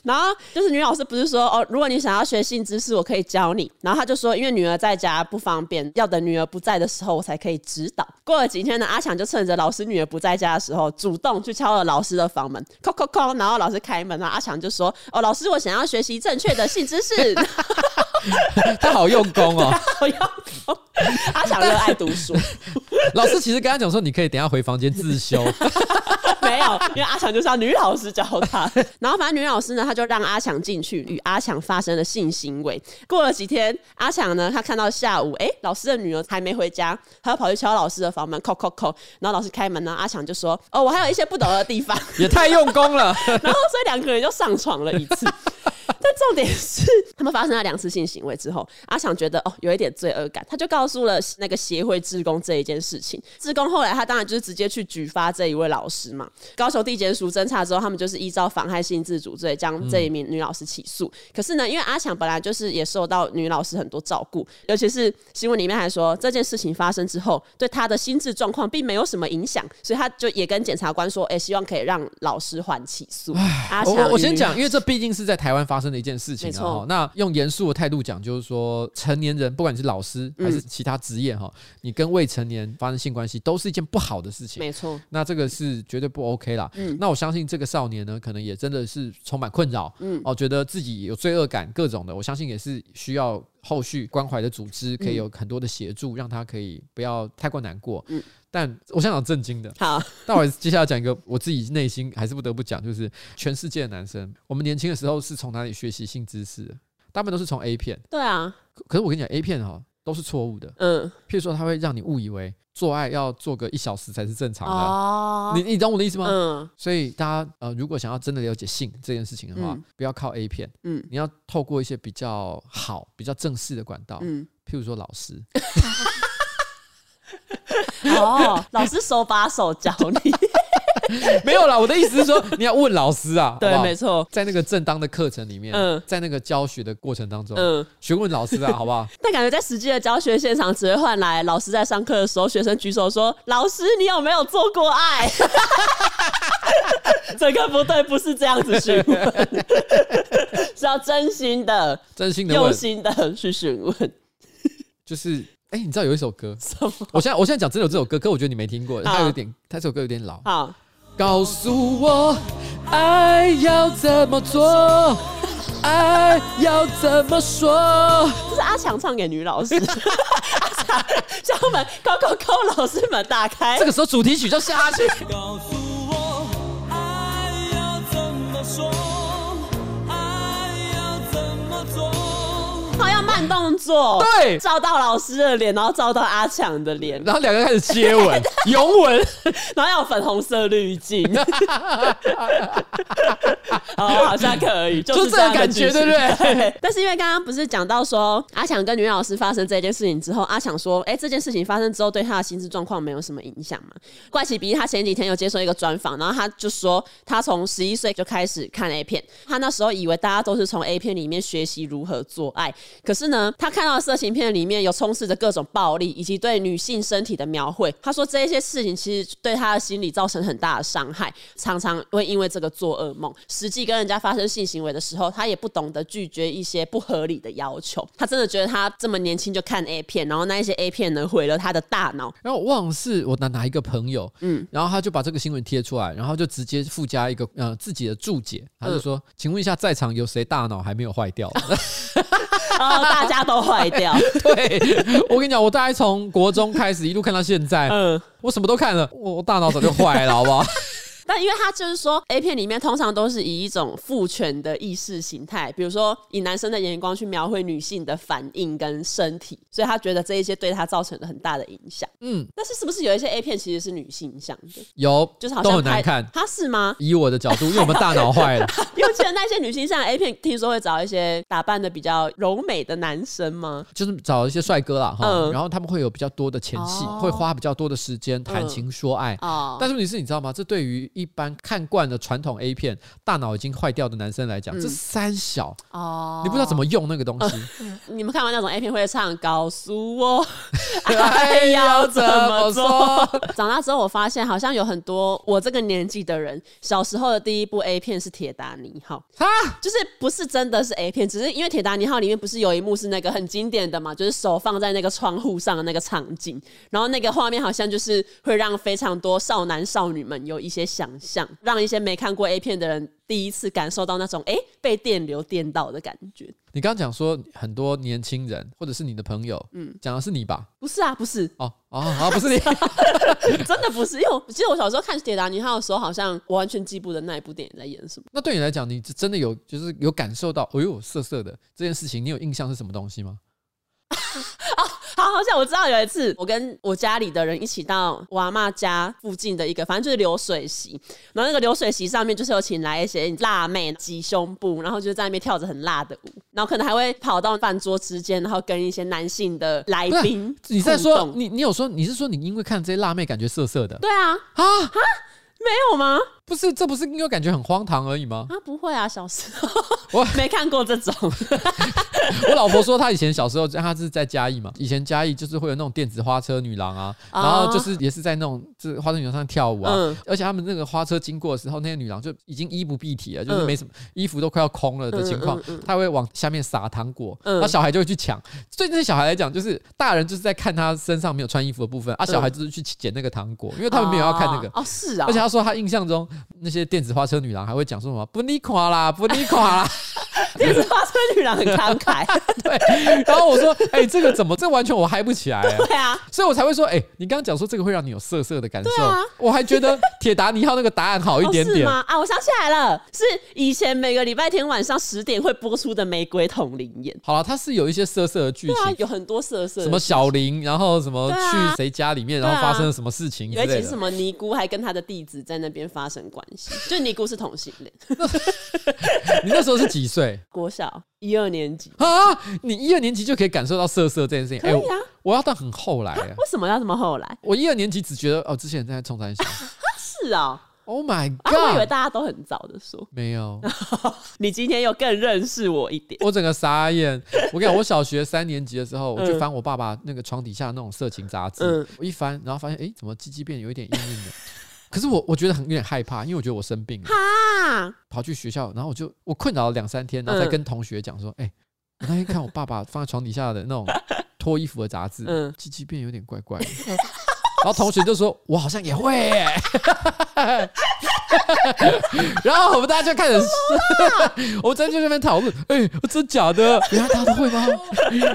然后就是女老师不是说哦，如果你想要学性知识，我可以教你。然后她就说，因为女儿在家不方便，要等女儿不在的时候，我才可以指导。过了几天呢，阿强就趁着老师女儿不在家的时候，主动去敲了老师的房门，叩叩叩。然后老师开门，然后阿强就说：“哦，老师，我想要学习正确的性知识。” 他好用功哦，好用功。阿强热爱读书，老师其实跟他讲说，你可以等下回房间自修。没有，因为阿强就是要女老师教他。然后反正女老师呢，他就让阿强进去，与阿强发生了性行为。过了几天，阿强呢，他看到下午，哎，老师的女儿还没回家，他就跑去敲老师的房门，叩叩叩。然后老师开门呢，阿强就说：“哦，我还有一些不懂的地方。”也太用功了。然后所以两个人就上床了一次。但重点是，他们发生了两次性行为之后，阿强觉得哦，有一点罪恶感，他就告诉了那个协会志工这一件事情。志工后来他当然就是直接去举发这一位老师嘛。高雄地检署侦查之后，他们就是依照妨害性自主罪将这一名女老师起诉。嗯、可是呢，因为阿强本来就是也受到女老师很多照顾，尤其是新闻里面还说这件事情发生之后，对他的心智状况并没有什么影响，所以他就也跟检察官说，哎、欸，希望可以让老师缓起诉。阿强，我我先讲，因为这毕竟是在台湾发生的一件事情啊。错那用严肃的态度讲，就是说成年人，不管你是老师还是其他职业哈，嗯、你跟未成年发生性关系，都是一件不好的事情。没错错，那这个是绝对不 OK 啦。嗯，那我相信这个少年呢，可能也真的是充满困扰。嗯，哦，觉得自己有罪恶感，各种的，我相信也是需要后续关怀的组织可以有很多的协助，嗯、让他可以不要太过难过。嗯。但我想讲震惊的，好。那我接下来讲一个我自己内心还是不得不讲，就是全世界的男生，我们年轻的时候是从哪里学习性知识的？大部分都是从 A 片。对啊。可是我跟你讲，A 片哈都是错误的。嗯。譬如说，他会让你误以为做爱要做个一小时才是正常的。哦。你你懂我的意思吗？嗯。所以大家呃，如果想要真的了解性这件事情的话，嗯、不要靠 A 片。嗯。你要透过一些比较好、比较正式的管道。嗯。譬如说老师。哦，老师手把手教你，没有啦。我的意思是说，你要问老师啊，对，好好没错，在那个正当的课程里面，嗯，在那个教学的过程当中，嗯，询问老师啊，好不好？但感觉在实际的教学现场，只会换来老师在上课的时候，学生举手说：“老师，你有没有做过爱？”这个不对，不是这样子询问，是要真心的、真心的、用心的去询问，就是。哎、欸，你知道有一首歌？什么？我现在我现在讲真的有这首歌，可我觉得你没听过，它有点，它这首歌有点老。好，告诉我爱要怎么做，爱要怎么说？这是阿强唱给女老师。阿强，叫我们高高高老师们打开。这个时候主题曲就下去。告诉我爱要怎么说。慢动作，对，照到老师的脸，然后照到阿强的脸，然后两个人开始接吻、拥吻，然后要粉红色滤镜，哦，好像可以，就是这个感觉，对不对？对。但是因为刚刚不是讲到说阿强跟女老师发生这件事情之后，阿强说，哎，这件事情发生之后对他的心智状况没有什么影响嘛？怪奇比他前几天有接受一个专访，然后他就说他从十一岁就开始看 A 片，他那时候以为大家都是从 A 片里面学习如何做爱，可是。是呢，他看到色情片里面有充斥着各种暴力以及对女性身体的描绘。他说这些事情其实对他的心理造成很大的伤害，常常会因为这个做噩梦。实际跟人家发生性行为的时候，他也不懂得拒绝一些不合理的要求。他真的觉得他这么年轻就看 A 片，然后那一些 A 片呢毁了他的大脑。然后我忘了是我哪哪一个朋友，嗯，然后他就把这个新闻贴出来，然后就直接附加一个呃自己的注解，他就说：“嗯、请问一下，在场有谁大脑还没有坏掉？” 然后大家都坏掉。对，我跟你讲，我大概从国中开始一路看到现在，嗯，我什么都看了，我我大脑早就坏了，好不好？但因为他就是说，A 片里面通常都是以一种父权的意识形态，比如说以男生的眼光去描绘女性的反应跟身体，所以他觉得这一些对他造成了很大的影响。嗯，但是是不是有一些 A 片其实是女性向的？有，就是好像都很难看。他是吗？以我的角度，因为我们大脑坏了。因为其实那些女性向 A 片，听说会找一些打扮的比较柔美的男生吗？就是找一些帅哥啦，哈、嗯，然后他们会有比较多的前戏，哦、会花比较多的时间谈情说爱。嗯、哦，但是问题是，你知道吗？这对于一般看惯了传统 A 片，大脑已经坏掉的男生来讲，嗯、这三小哦，你不知道怎么用那个东西。呃、你们看完那种 A 片会唱《告诉我爱要怎么做》。长大之后，我发现好像有很多我这个年纪的人，小时候的第一部 A 片是《铁达尼号》啊，就是不是真的是 A 片，只是因为《铁达尼号》里面不是有一幕是那个很经典的嘛，就是手放在那个窗户上的那个场景，然后那个画面好像就是会让非常多少男少女们有一些想象，让一些没看过 A 片的人第一次感受到那种哎、欸、被电流电到的感觉。你刚刚讲说很多年轻人或者是你的朋友，嗯，讲的是你吧？不是啊，不是哦哦啊，不是你，真的不是。因为我记得我小时候看《铁达尼号》的时候，好像我完全记不得那一部电影在演什么。那对你来讲，你真的有就是有感受到，哎呦，色色的这件事情，你有印象是什么东西吗？好，像我知道有一次，我跟我家里的人一起到我阿嬷家附近的一个，反正就是流水席。然后那个流水席上面就是有请来一些辣妹挤胸部，然后就在那边跳着很辣的舞，然后可能还会跑到饭桌之间，然后跟一些男性的来宾。你在说你，你有说你是说你因为看这些辣妹感觉色色的？对啊，啊哈，没有吗？不是，这不是因为感觉很荒唐而已吗？啊，不会啊，小时候我 没看过这种。我老婆说，她以前小时候，她是在嘉义嘛，以前嘉义就是会有那种电子花车女郎啊，然后就是也是在那种就是花车女郎上跳舞啊，嗯、而且他们那个花车经过的时候，那些女郎就已经衣不蔽体了，就是没什么衣服都快要空了的情况，她会往下面撒糖果，那小孩就会去抢。对那些小孩来讲，就是大人就是在看他身上没有穿衣服的部分，啊，小孩就是去捡那个糖果，因为他们没有要看那个。哦，是啊。而且他说他印象中。那些电子花车女郎还会讲说什么？不你垮啦，不你垮啦。电子花车女郎很慷慨，对。然后我说，哎、欸，这个怎么？这完全我嗨不起来。对啊，所以我才会说，哎、欸，你刚刚讲说这个会让你有色色的感受，啊、我还觉得铁达尼号那个答案好一点点。哦、是吗？啊，我想起来了，是以前每个礼拜天晚上十点会播出的《玫瑰同林演》。好了，它是有一些色色的剧情，啊，有很多色色的，什么小林，然后什么去谁家里面，然后发生了什么事情，尤其是什么尼姑还跟他的弟子在那边发生关系，就尼姑是同性恋。你那时候是几岁？国小。一二年级啊！你一二年级就可以感受到色色这件事情，可以啊！我要到很后来啊！为什么要这么后来？我一二年级只觉得哦，之前在冲山小，是啊！Oh my god！我以为大家都很早的说，没有。你今天又更认识我一点，我整个傻眼。我跟你讲，我小学三年级的时候，我就翻我爸爸那个床底下那种色情杂志，我一翻，然后发现哎，怎么鸡鸡变有一点硬硬的？可是我我觉得很有点害怕，因为我觉得我生病了，哈跑去学校，然后我就我困扰了两三天，然后再跟同学讲说，哎、我那天看我爸爸放在床底下的那种脱衣服的杂志，嗯，鸡鸡变有点怪怪的，然后同学就说，我好像也会耶，然后我们大家就开始，我们在就那边讨论，哎、欸，真假的？原来大家都会吗？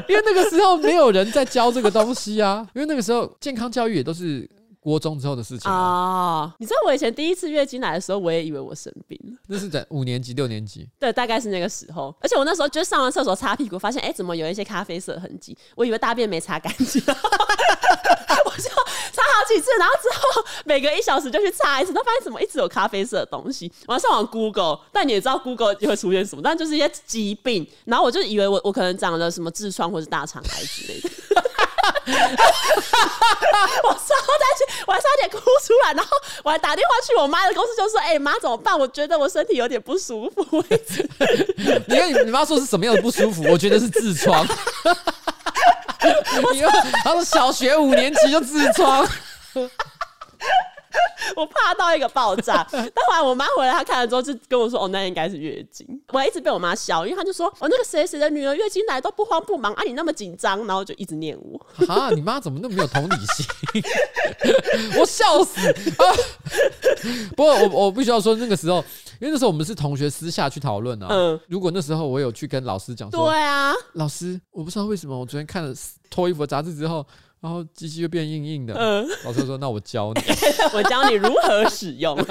因为那个时候没有人在教这个东西啊，因为那个时候健康教育也都是。国中之后的事情啊，oh, 你知道我以前第一次月经来的时候，我也以为我生病了。那是在五年级、六年级，对，大概是那个时候。而且我那时候就是上完厕所擦屁股，发现哎、欸，怎么有一些咖啡色痕迹？我以为大便没擦干净，我就擦好几次，然后之后每隔一小时就去擦一次，都发现怎么一直有咖啡色的东西。我要上网 Google，但你也知道 Google 就会出现什么，但就是一些疾病。然后我就以为我我可能长了什么痔疮或是大肠癌之类的。我差点，我还差点哭出来，然后我还打电话去我妈的公司，就说：“哎、欸，妈怎么办？我觉得我身体有点不舒服。” 你看，你妈说是什么样的不舒服？我觉得是痔疮。你说，他说小学五年级就痔疮。我怕到一个爆炸，但后来我妈回来，她看了之后就跟我说：“哦，那应该是月经。”我还一直被我妈笑，因为她就说：“哦，那个谁谁的女儿月经来都不慌不忙啊，你那么紧张。”然后就一直念我。啊，你妈怎么那么没有同理心？我笑死啊！不过我我必须要说，那个时候，因为那时候我们是同学私下去讨论啊。嗯。如果那时候我有去跟老师讲说，对啊，老师，我不知道为什么我昨天看了脱衣服的杂志之后。然后机器就变硬硬的。嗯，老师说：“那我教你，我教你如何使用。”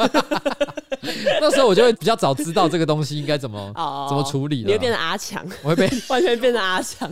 那时候我就会比较早知道这个东西应该怎么、哦、怎么处理了。你会变成阿强，我会被 完全变成阿强。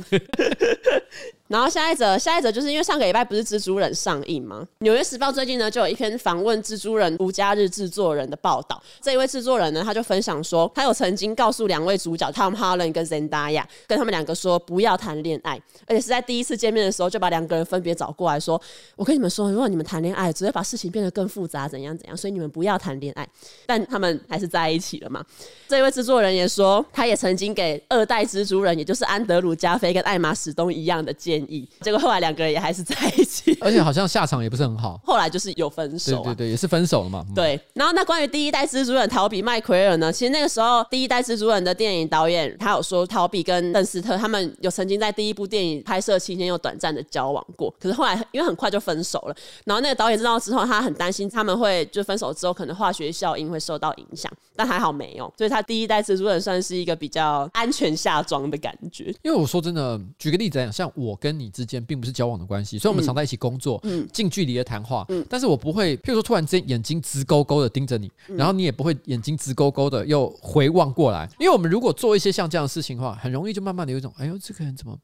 然后下一则，下一则就是因为上个礼拜不是蜘蛛人上映吗？纽约时报最近呢就有一篇访问蜘蛛人无家日制作人的报道。这一位制作人呢，他就分享说，他有曾经告诉两位主角 Tom Holland 跟 Zendaya，跟他们两个说不要谈恋爱，而且是在第一次见面的时候就把两个人分别找过来说，我跟你们说，如果你们谈恋爱，只会把事情变得更复杂，怎样怎样，所以你们不要谈恋爱。但他们还是在一起了嘛？这一位制作人也说，他也曾经给二代蜘蛛人，也就是安德鲁加菲跟艾玛史东一样的建议议。结果后来两个人也还是在一起，而且好像下场也不是很好。后来就是有分手，啊，对对对，也是分手了嘛。对，然后那关于第一代蜘蛛人陶比麦奎尔呢？其实那个时候第一代蜘蛛人的电影导演他有说，陶比跟邓斯特他们有曾经在第一部电影拍摄期间有短暂的交往过，可是后来因为很快就分手了。然后那个导演知道之后，他很担心他们会就分手之后可能化学效应会受到影响，但还好没有，所以他第一代蜘蛛人算是一个比较安全下装的感觉。因为我说真的，举个例子来讲，像我跟你之间。并不是交往的关系，所以我们常在一起工作，嗯，近距离的谈话，嗯，但是我不会，譬如说突然之间眼睛直勾勾的盯着你，然后你也不会眼睛直勾勾的又回望过来，因为我们如果做一些像这样的事情的话，很容易就慢慢的有一种，哎呦，这个人怎么？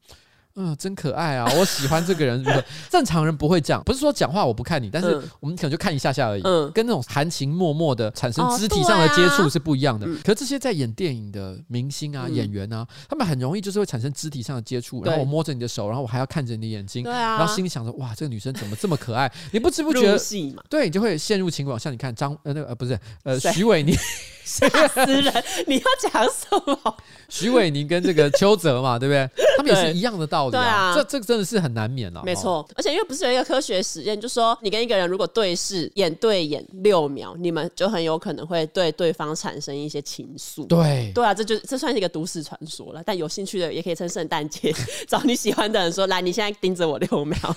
嗯，真可爱啊！我喜欢这个人。正常人不会这样，不是说讲话我不看你，但是我们可能就看一下下而已。嗯，跟那种含情脉脉的产生肢体上的接触是不一样的。可是这些在演电影的明星啊、演员啊，他们很容易就是会产生肢体上的接触。然后我摸着你的手，然后我还要看着你的眼睛，然后心里想着哇，这个女生怎么这么可爱？你不知不觉，对，你就会陷入情网。像你看张呃那个呃不是呃徐伟宁。吓死人！你要讲什么？徐伟宁跟这个邱泽嘛，对不对？他们也是一样的道理啊。对啊，这这个真的是很难免啊。没错，而且因为不是有一个科学实验，就说你跟一个人如果对视眼对眼六秒，你们就很有可能会对对方产生一些情愫。对对啊，这就这算是一个都市传说了。但有兴趣的也可以趁圣诞节 找你喜欢的人说：“来，你现在盯着我六秒。”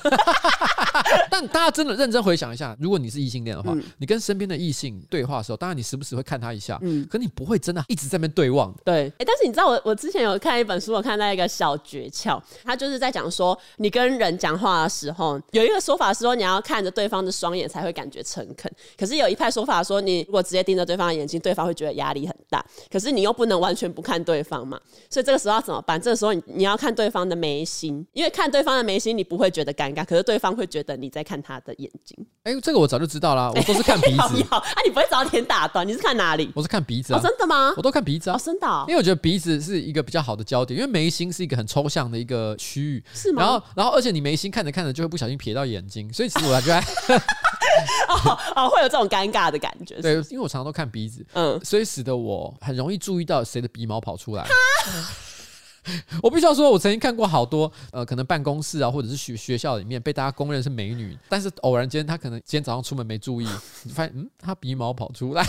但大家真的认真回想一下，如果你是异性恋的话，嗯、你跟身边的异性对话的时候，当然你时不时会看他一下。嗯，可你不会真的一直在那边对望。对，哎、欸，但是你知道我我之前有看一本书，我看到一个小诀窍，他就是在讲说，你跟人讲话的时候，有一个说法是说你要看着对方的双眼才会感觉诚恳，可是有一派说法说，你如果直接盯着对方的眼睛，对方会觉得压力很大，可是你又不能完全不看对方嘛，所以这个时候要怎么办？这个时候你你要看对方的眉心，因为看对方的眉心，你不会觉得尴尬，可是对方会觉得你在看他的眼睛。哎、欸，这个我早就知道啦，我都是看鼻子好。啊，你不会早点打断？你是看哪里？我是看鼻子啊。哦，真的吗？我都看鼻子啊。哦，真的哦。因为我觉得鼻子是一个比较好的焦点，因为眉心是一个很抽象的一个区域。是吗？然后，然后，而且你眉心看着看着就会不小心瞥到眼睛，所以其实我觉得哦哦，会有这种尴尬的感觉。对，因为我常常都看鼻子，嗯，所以使得我很容易注意到谁的鼻毛跑出来。我必须要说，我曾经看过好多，呃，可能办公室啊，或者是学学校里面被大家公认是美女，但是偶然间她可能今天早上出门没注意，你发现，嗯，她鼻毛跑出来。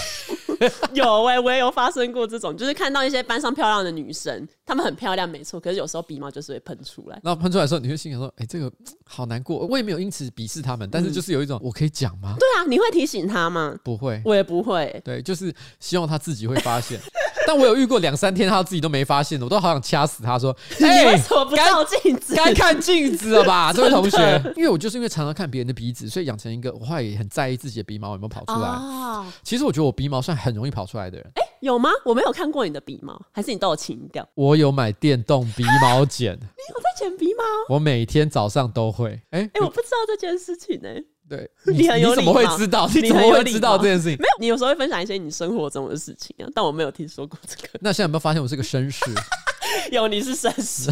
有哎、欸，我也有发生过这种，就是看到一些班上漂亮的女生，她们很漂亮，没错，可是有时候鼻毛就是会喷出来。然后喷出来的时候，你会心想说：“哎、欸，这个 好难过。”我也没有因此鄙视他们，但是就是有一种，我可以讲吗？对啊，你会提醒他吗？不会，我也不会。对，就是希望他自己会发现。但我有遇过两三天，他自己都没发现，我都好想掐死他，说：“哎，为什么不照镜子？该看镜子了吧，这位同学？因为我就是因为常常看别人的鼻子，所以养成一个我后来也很在意自己的鼻毛有没有跑出来。哦、其实我觉得我鼻毛算很容易跑出来的人。哎、欸，有吗？我没有看过你的鼻毛，还是你都有清掉？我有买电动鼻毛剪。你有在剪鼻毛？我每天早上都会。哎、欸、哎、欸，我不知道这件事情呢、欸。对，你很有你怎么会知道？你怎么会知道这件事情？没有，你有时候会分享一些你生活中的事情啊，但我没有听说过这个。那现在有没有发现我是个绅士？有，你是绅士。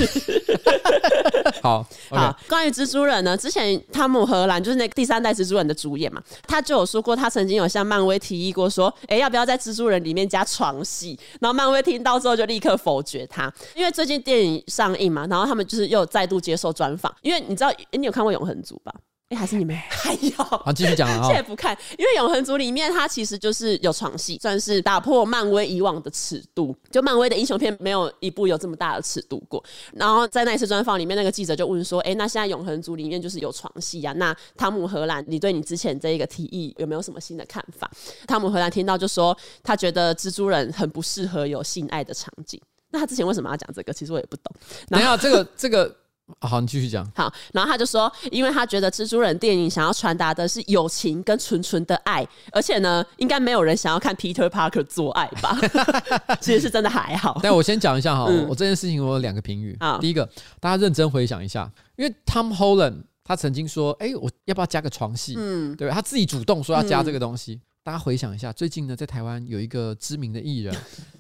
好 好。关于蜘蛛人呢，之前汤姆·荷兰就是那个第三代蜘蛛人的主演嘛，他就有说过，他曾经有向漫威提议过说，哎，要不要在蜘蛛人里面加床戏？然后漫威听到之后就立刻否决他，因为最近电影上映嘛，然后他们就是又再度接受专访，因为你知道，你有看过《永恒族》吧？哎，还是你们 还要？好，继续讲啊。现在不看，因为《永恒族》里面它其实就是有床戏，算是打破漫威以往的尺度。就漫威的英雄片没有一部有这么大的尺度过。然后在那一次专访里面，那个记者就问说：“哎，那现在《永恒族》里面就是有床戏啊？那汤姆·荷兰，你对你之前这一个提议有没有什么新的看法？”汤姆·荷兰听到就说：“他觉得蜘蛛人很不适合有性爱的场景。”那他之前为什么要讲这个？其实我也不懂。等一下，这个这个。好，你继续讲。好，然后他就说，因为他觉得蜘蛛人电影想要传达的是友情跟纯纯的爱，而且呢，应该没有人想要看 Peter Parker 做爱吧？其实是真的还好。但我先讲一下哈，嗯、我这件事情我有两个评语。好第一个，大家认真回想一下，因为 Tom Holland 他曾经说，哎，我要不要加个床戏？嗯，对，他自己主动说要加这个东西。嗯、大家回想一下，最近呢，在台湾有一个知名的艺人，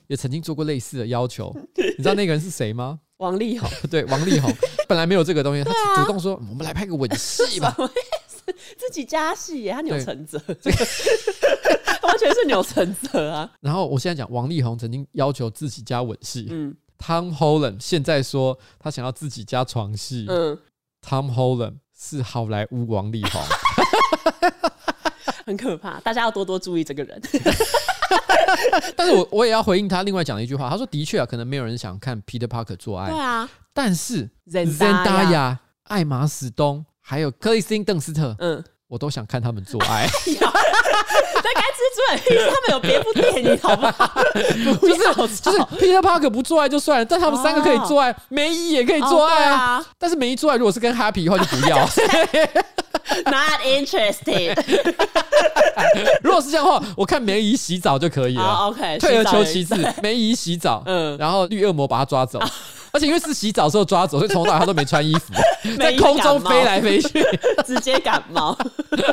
也曾经做过类似的要求。你知道那个人是谁吗？王力宏。对，王力宏。本来没有这个东西，他主动说：“我们来拍个吻戏吧。”自己加戏耶，他钮承泽，完全是扭成泽啊。然后我现在讲，王力宏曾经要求自己加吻戏，嗯，Tom Holland 现在说他想要自己加床戏，嗯，Tom Holland 是好莱坞王力宏，很可怕，大家要多多注意这个人。但是我我也要回应他另外讲的一句话，他说：“的确啊，可能没有人想看 Peter Parker 做爱，对啊。”但是 Zendaya、艾玛史东还有克里斯汀邓斯特，嗯，我都想看他们做爱。那该蜘蛛人，他们有别部电影，好不好？就是就是 Peter Parker 不做爱就算了，但他们三个可以做爱，梅姨也可以做爱啊。但是梅姨做爱如果是跟 Happy 的话，就不要。Not interested。如果是这样的话，我看梅姨洗澡就可以了。OK，退而求其次，梅姨洗澡，嗯，然后绿恶魔把他抓走。而且因为是洗澡的时候抓走，所以从头到尾他都没穿衣服，在空中飞来飞去，直接感冒。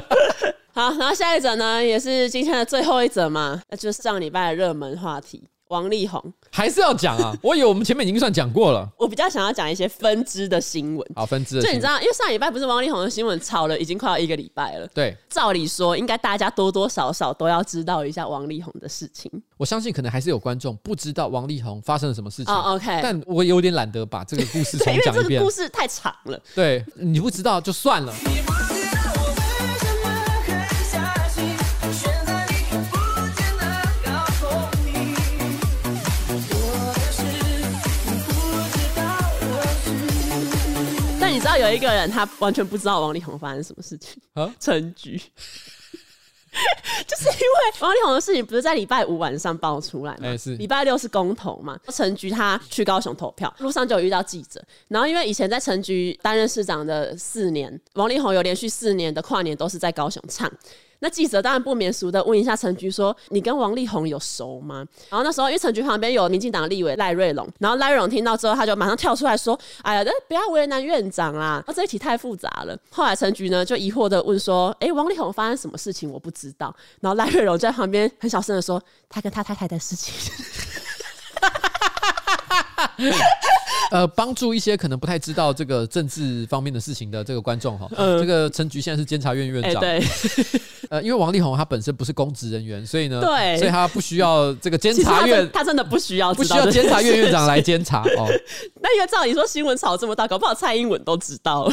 好，然后下一则呢，也是今天的最后一则嘛，那就是上礼拜的热门话题。王力宏还是要讲啊！我以为我们前面已经算讲过了。我比较想要讲一些分支的新闻。好，分支的。就你知道，因为上礼拜不是王力宏的新闻炒了，已经快要一个礼拜了。对，照理说应该大家多多少少都要知道一下王力宏的事情。我相信可能还是有观众不知道王力宏发生了什么事情。哦，OK。但我有点懒得把这个故事重 讲一遍，因为这个故事太长了。对，你不知道就算了。你知道有一个人，他完全不知道王力宏发生什么事情啊？陈菊，就是因为王力宏的事情，不是在礼拜五晚上爆出来吗？礼拜六是公投嘛？陈菊他去高雄投票，路上就有遇到记者，然后因为以前在陈菊担任市长的四年，王力宏有连续四年的跨年都是在高雄唱。那记者当然不免俗的问一下陈菊说：“你跟王力宏有熟吗？”然后那时候因为陈菊旁边有民进党立委赖瑞龙，然后赖瑞龙听到之后，他就马上跳出来说：“哎呀，不要为难院长啦，这一题太复杂了。”后来陈菊呢就疑惑的问说：“哎，王力宏发生什么事情？我不知道。”然后赖瑞龙在旁边很小声的说：“他跟他太太的事情。” 呃，帮助一些可能不太知道这个政治方面的事情的这个观众哈，嗯、这个陈菊现在是监察院院长。欸、对，呃，因为王力宏他本身不是公职人员，所以呢，对，所以他不需要这个监察院，他真，的不需要，不需要监察院院长来监察哦。那因为照理说新闻炒这么大，搞不好蔡英文都知道。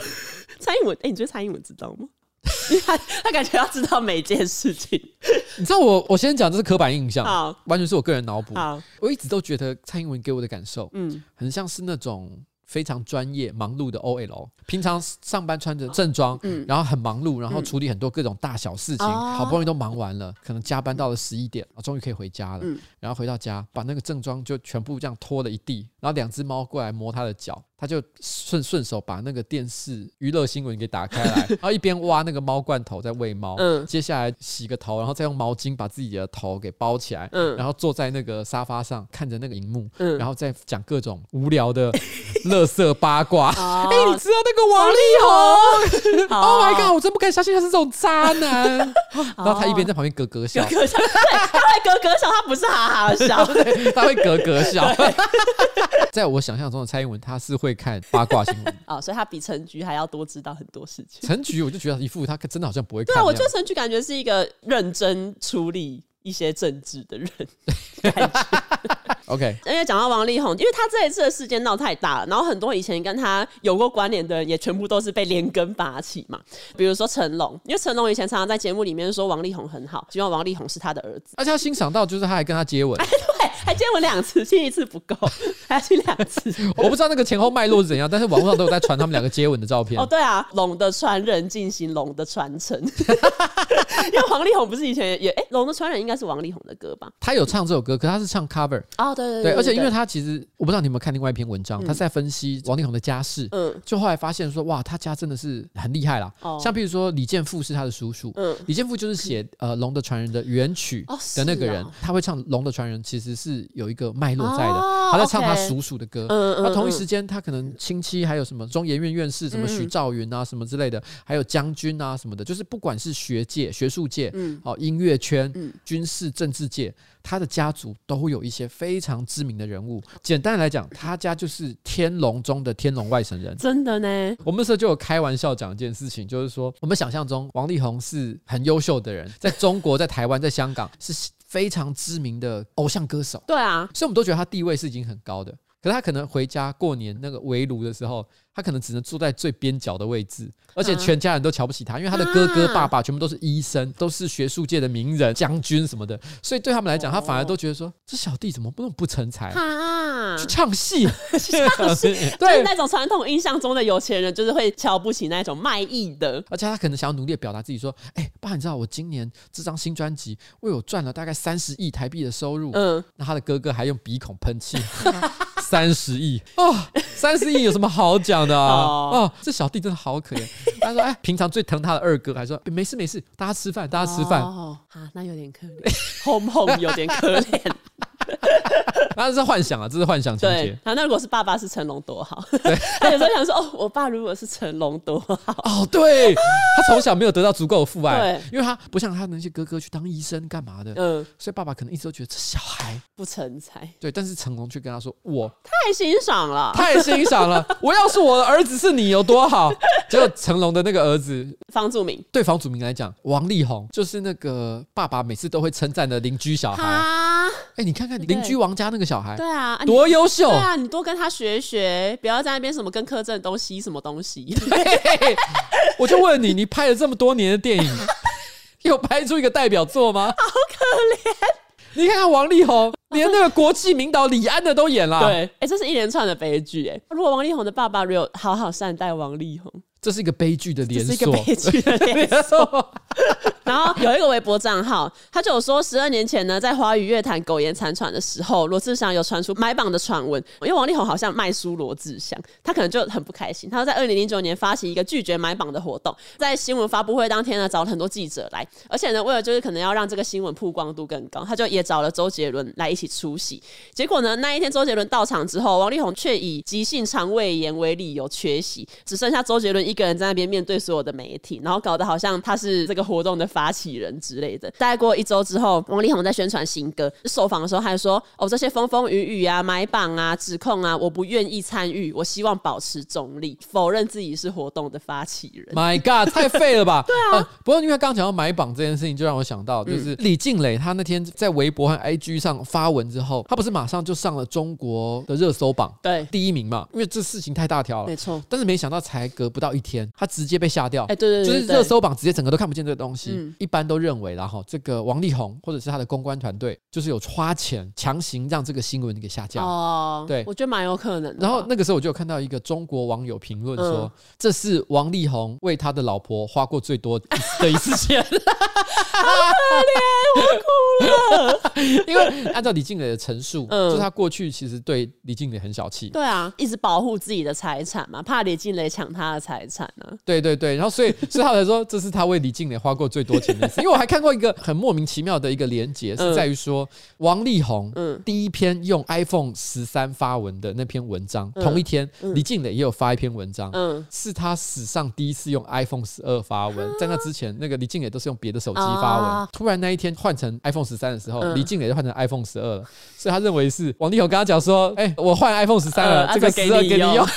蔡英文，哎、欸，你觉得蔡英文知道吗？他他感觉要知道每件事情。你知道我我先讲这是刻板印象，好，完全是我个人脑补。好，我一直都觉得蔡英文给我的感受，嗯，很像是那种。非常专业、忙碌的 OL，平常上班穿着正装，嗯，然后很忙碌，然后处理很多各种大小事情，嗯、好不容易都忙完了，可能加班到了十一点，啊终于可以回家了。嗯、然后回到家，把那个正装就全部这样拖了一地，然后两只猫过来摸它的脚。他就顺顺手把那个电视娱乐新闻给打开来，然后一边挖那个猫罐头在喂猫，嗯，接下来洗个头，然后再用毛巾把自己的头给包起来，嗯，然后坐在那个沙发上看着那个荧幕，嗯，然后再讲各种无聊的 乐色八卦。哎，你知道那个王力宏？Oh my god！我真不敢相信他是这种渣男。然后他一边在旁边咯咯笑，对，他会咯咯笑，他不是哈哈笑，他会咯咯笑。在我想象中的蔡英文，他是会。看八卦新闻啊，所以他比陈菊还要多知道很多事情。陈菊，我就觉得一副他真的好像不会看。对啊，我觉得陈菊感觉是一个认真处理一些政治的人。感觉 OK，因为讲到王力宏，因为他这一次的事件闹太大了，然后很多以前跟他有过关联的人也全部都是被连根拔起嘛。比如说成龙，因为成龙以前常常在节目里面说王力宏很好，希望王力宏是他的儿子，而且他欣赏到就是他还跟他接吻，哎、对，还接吻两次，亲一次不够，还要亲两次。我不知道那个前后脉络是怎样，但是网络上都有在传他们两个接吻的照片。哦，对啊，龙的传人进行龙的传承，因为王力宏不是以前也哎，龙的传人应该是王力宏的歌吧？他有唱这首歌，可是他是。唱 cover 哦，对对对，而且因为他其实我不知道你有没有看另外一篇文章，他是在分析王力宏的家世，嗯，就后来发现说哇，他家真的是很厉害啦。像比如说李健富是他的叔叔，嗯，李健富就是写呃《龙的传人》的原曲的那个人，他会唱《龙的传人》，其实是有一个脉络在的，他在唱他叔叔的歌，嗯，那同一时间他可能亲戚还有什么中研院院士，什么许兆云啊什么之类的，还有将军啊什么的，就是不管是学界、学术界，嗯，哦，音乐圈、军事、政治界。他的家族都有一些非常知名的人物。简单来讲，他家就是天龙中的天龙外省人。真的呢？我们那时候就有开玩笑讲一件事情，就是说，我们想象中王力宏是很优秀的人，在中国、在台湾、在香港 是非常知名的偶像歌手。对啊，所以我们都觉得他地位是已经很高的。可是他可能回家过年那个围炉的时候，他可能只能坐在最边角的位置，而且全家人都瞧不起他，因为他的哥哥、爸爸全部都是医生，都是学术界的名人、将军什么的，所以对他们来讲，他反而都觉得说，这小弟怎么那么不成才？去。唱戏，唱戏，对，那种传统印象中的有钱人，就是会瞧不起那种卖艺的，而且他可能想要努力的表达自己，说，哎，爸，你知道我今年这张新专辑为我赚了大概三十亿台币的收入，嗯，那他的哥哥还用鼻孔喷气。三十亿哦，三十亿有什么好讲的啊？哦，这小弟真的好可怜。他说：“哎，平常最疼他的二哥还说没事没事，大家吃饭，大家吃饭。”哦，啊，那有点可怜，红红有点可怜。那是幻想啊，这是幻想情节。啊，那如果是爸爸是成龙多好。对，他有时候想说，哦，我爸如果是成龙多好。哦，对，他从小没有得到足够的父爱，对，因为他不像他那些哥哥去当医生干嘛的，嗯，所以爸爸可能一直都觉得这小孩不成才。对，但是成龙却跟他说，我太欣赏了，太欣赏了。我要是我的儿子是你有多好？结果成龙的那个儿子房祖名，对房祖名来讲，王力宏就是那个爸爸每次都会称赞的邻居小孩。哎，你看看邻居王家那个小孩，对啊，多优秀！对啊，你多跟他学学，不要在那边什么跟柯震东西什么东西。我就问你，你拍了这么多年的电影，有拍出一个代表作吗？好可怜！你看看王力宏，连那个国际名导李安的都演了。对，哎，这是一连串的悲剧。哎，如果王力宏的爸爸没有好好善待王力宏。这是一个悲剧的连锁，这是一个悲剧的连锁。然后有一个微博账号，他就有说，十二年前呢，在华语乐坛苟延残喘的时候，罗志祥有传出买榜的传闻。因为王力宏好像卖书罗志祥，他可能就很不开心。他说，在二零零九年发起一个拒绝买榜的活动，在新闻发布会当天呢，找了很多记者来，而且呢，为了就是可能要让这个新闻曝光度更高，他就也找了周杰伦来一起出席。结果呢，那一天周杰伦到场之后，王力宏却以急性肠胃炎为理由缺席，只剩下周杰伦一。一个人在那边面对所有的媒体，然后搞得好像他是这个活动的发起人之类的。大概过一周之后，王力宏在宣传新歌，受访的时候还说：“哦，这些风风雨雨啊，买榜啊，指控啊，我不愿意参与，我希望保持中立，否认自己是活动的发起人。” My God，太废了吧？对啊、呃。不过因为刚讲到买榜这件事情，就让我想到，就是李静蕾她那天在微博和 IG 上发文之后，她不是马上就上了中国的热搜榜，对，第一名嘛？因为这事情太大条了，没错。但是没想到才隔不到一天，他直接被下掉。哎，对对对，就是热搜榜直接整个都看不见这个东西。一般都认为，然后这个王力宏或者是他的公关团队，就是有花钱强行让这个新闻给下架。哦，对，我觉得蛮有可能的。然后那个时候我就有看到一个中国网友评论说，这是王力宏为他的老婆花过最多的一次钱。好可怜。因为按照李静蕾的陈述，嗯就是他过去其实对李静蕾很小气。对啊，一直保护自己的财产嘛，怕李静蕾抢他的财产呢。对对对，然后所以所以他才说，这是他为李静蕾花过最多钱的一次。因为我还看过一个很莫名其妙的一个连结，是在于说王力宏第一篇用 iPhone 十三发文的那篇文章，同一天李静蕾也有发一篇文章，嗯是他史上第一次用 iPhone 十二发文。在那之前，那个李静蕾都是用别的手机发文。突然那一天换成 iPhone 十三的时候，李静蕾就换成 iPhone 十二了。所以他认为是王力宏跟他讲说：“哎，我换 iPhone 十三了，这个十二给你用。”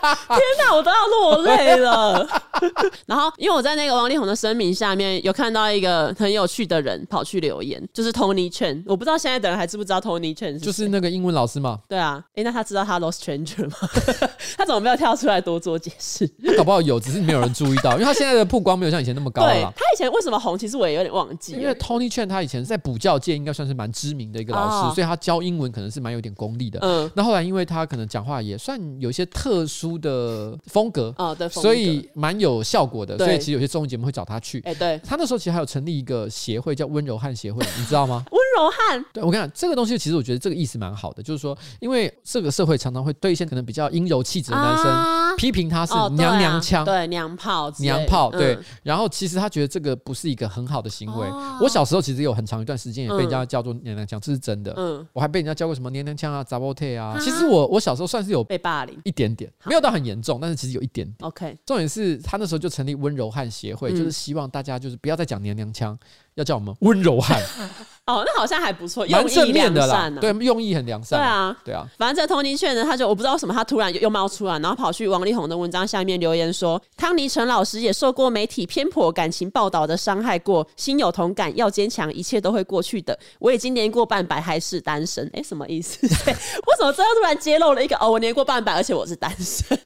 天哪，我都要落泪了。然后，因为我在那个王力宏的声明下面有看到一个很有趣的人跑去留言，就是 Tony Chen。我不知道现在的人还知不知道 Tony Chen 是就是那个英文老师嘛？对啊，哎，那他知道 Hello Stranger 吗？他怎么没有跳出来多做解释？他搞不好有，只是没有人注意到，因为他现在的曝光没有像以前那么高了。对，他以前为什么红？其实我也有点忘记。因为 Tony Chen 他以前在补教界应该算是蛮知名的一个老师，哦、所以他教英文可能是蛮有点功力的。嗯，那后来因为他可能讲话也算有一些特殊的风格，哦，对，所以蛮有效果的。所以其实有些综艺节目会找他去。哎，对，他那时候其实还有成立一个协会叫温柔汉协会，你知道吗？温柔汉，对我跟你讲，这个东西其实我觉得这个意思蛮好的，就是说，因为这个社会常常会对一些可能比较阴柔气质的男生、啊、批评他是娘娘腔、哦对，啊、对娘炮、娘炮，对。嗯、然后其实他觉得这个不是一个很好的行为。哦、我小时候其实有很长一段时间也被人家叫做娘娘腔，这是真的。嗯，我还被人家叫过什么娘娘腔啊、杂波特啊。其实我我小时候算是有被霸凌一点点，没有到很严重，但是其实有一点点。OK，重点是他那时候就成立温柔汉协会，嗯、就是希望大家就是不要再讲娘娘腔。要叫我们温柔汉 哦，那好像还不错，蛮正面的啦。对，用意很良善。对啊，对啊。反正这个 Tony Chen 呢，他就我不知道为什么，他突然又冒出来，然后跑去王力宏的文章下面留言说：“汤尼陈老师也受过媒体偏颇感情报道的伤害过，心有同感，要坚强，一切都会过去的。我已经年过半百，还是单身。”哎，什么意思？为什么最后突然揭露了一个哦，我年过半百，而且我是单身？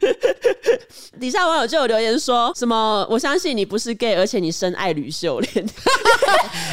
底下网友就有留言说什么：“我相信你不是 gay，而且你深爱吕秀莲。”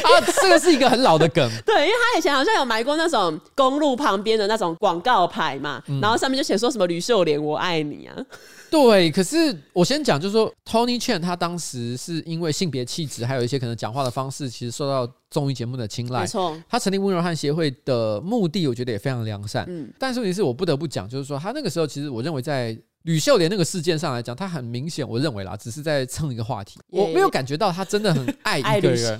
啊，这个是一个很老的梗。对，因为他以前好像有买过那种公路旁边的那种广告牌嘛，嗯、然后上面就写说什么“吕秀莲，我爱你”啊。对，可是我先讲，就是说 Tony Chan 他当时是因为性别气质，还有一些可能讲话的方式，其实受到综艺节目的青睐。没错，他成立温柔汉协会的目的，我觉得也非常良善。嗯，但是问题是我不得不讲，就是说他那个时候，其实我认为在。吕秀莲那个事件上来讲，他很明显，我认为啦，只是在蹭一个话题。我没有感觉到他真的很 爱一个人。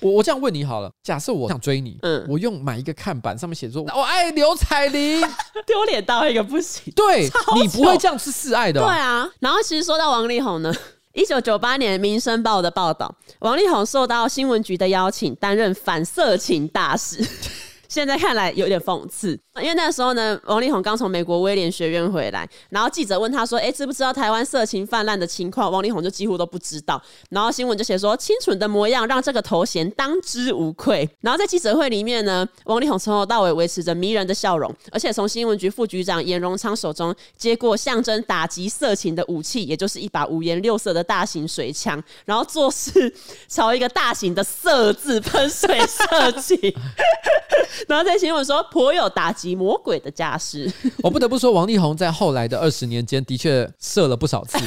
我我这样问你好了，假设我想追你，嗯，我用买一个看板，上面写着“我爱刘彩玲”，丢脸到一个不行。对，你不会这样是示爱的。对啊。然后其实说到王力宏呢，一九九八年《民生报》的报道，王力宏受到新闻局的邀请，担任反色情大使。现在看来有点讽刺，因为那时候呢，王力宏刚从美国威廉学院回来，然后记者问他说：“哎，知不知道台湾色情泛滥的情况？”王力宏就几乎都不知道。然后新闻就写说：“清纯的模样让这个头衔当之无愧。”然后在记者会里面呢，王力宏从头到尾维持着迷人的笑容，而且从新闻局副局长颜荣昌手中接过象征打击色情的武器，也就是一把五颜六色的大型水枪，然后做事朝一个大型的“色”字喷水射击。然后在新闻说颇有打击魔鬼的架势。我 不得不说，王力宏在后来的二十年间的确射了不少次，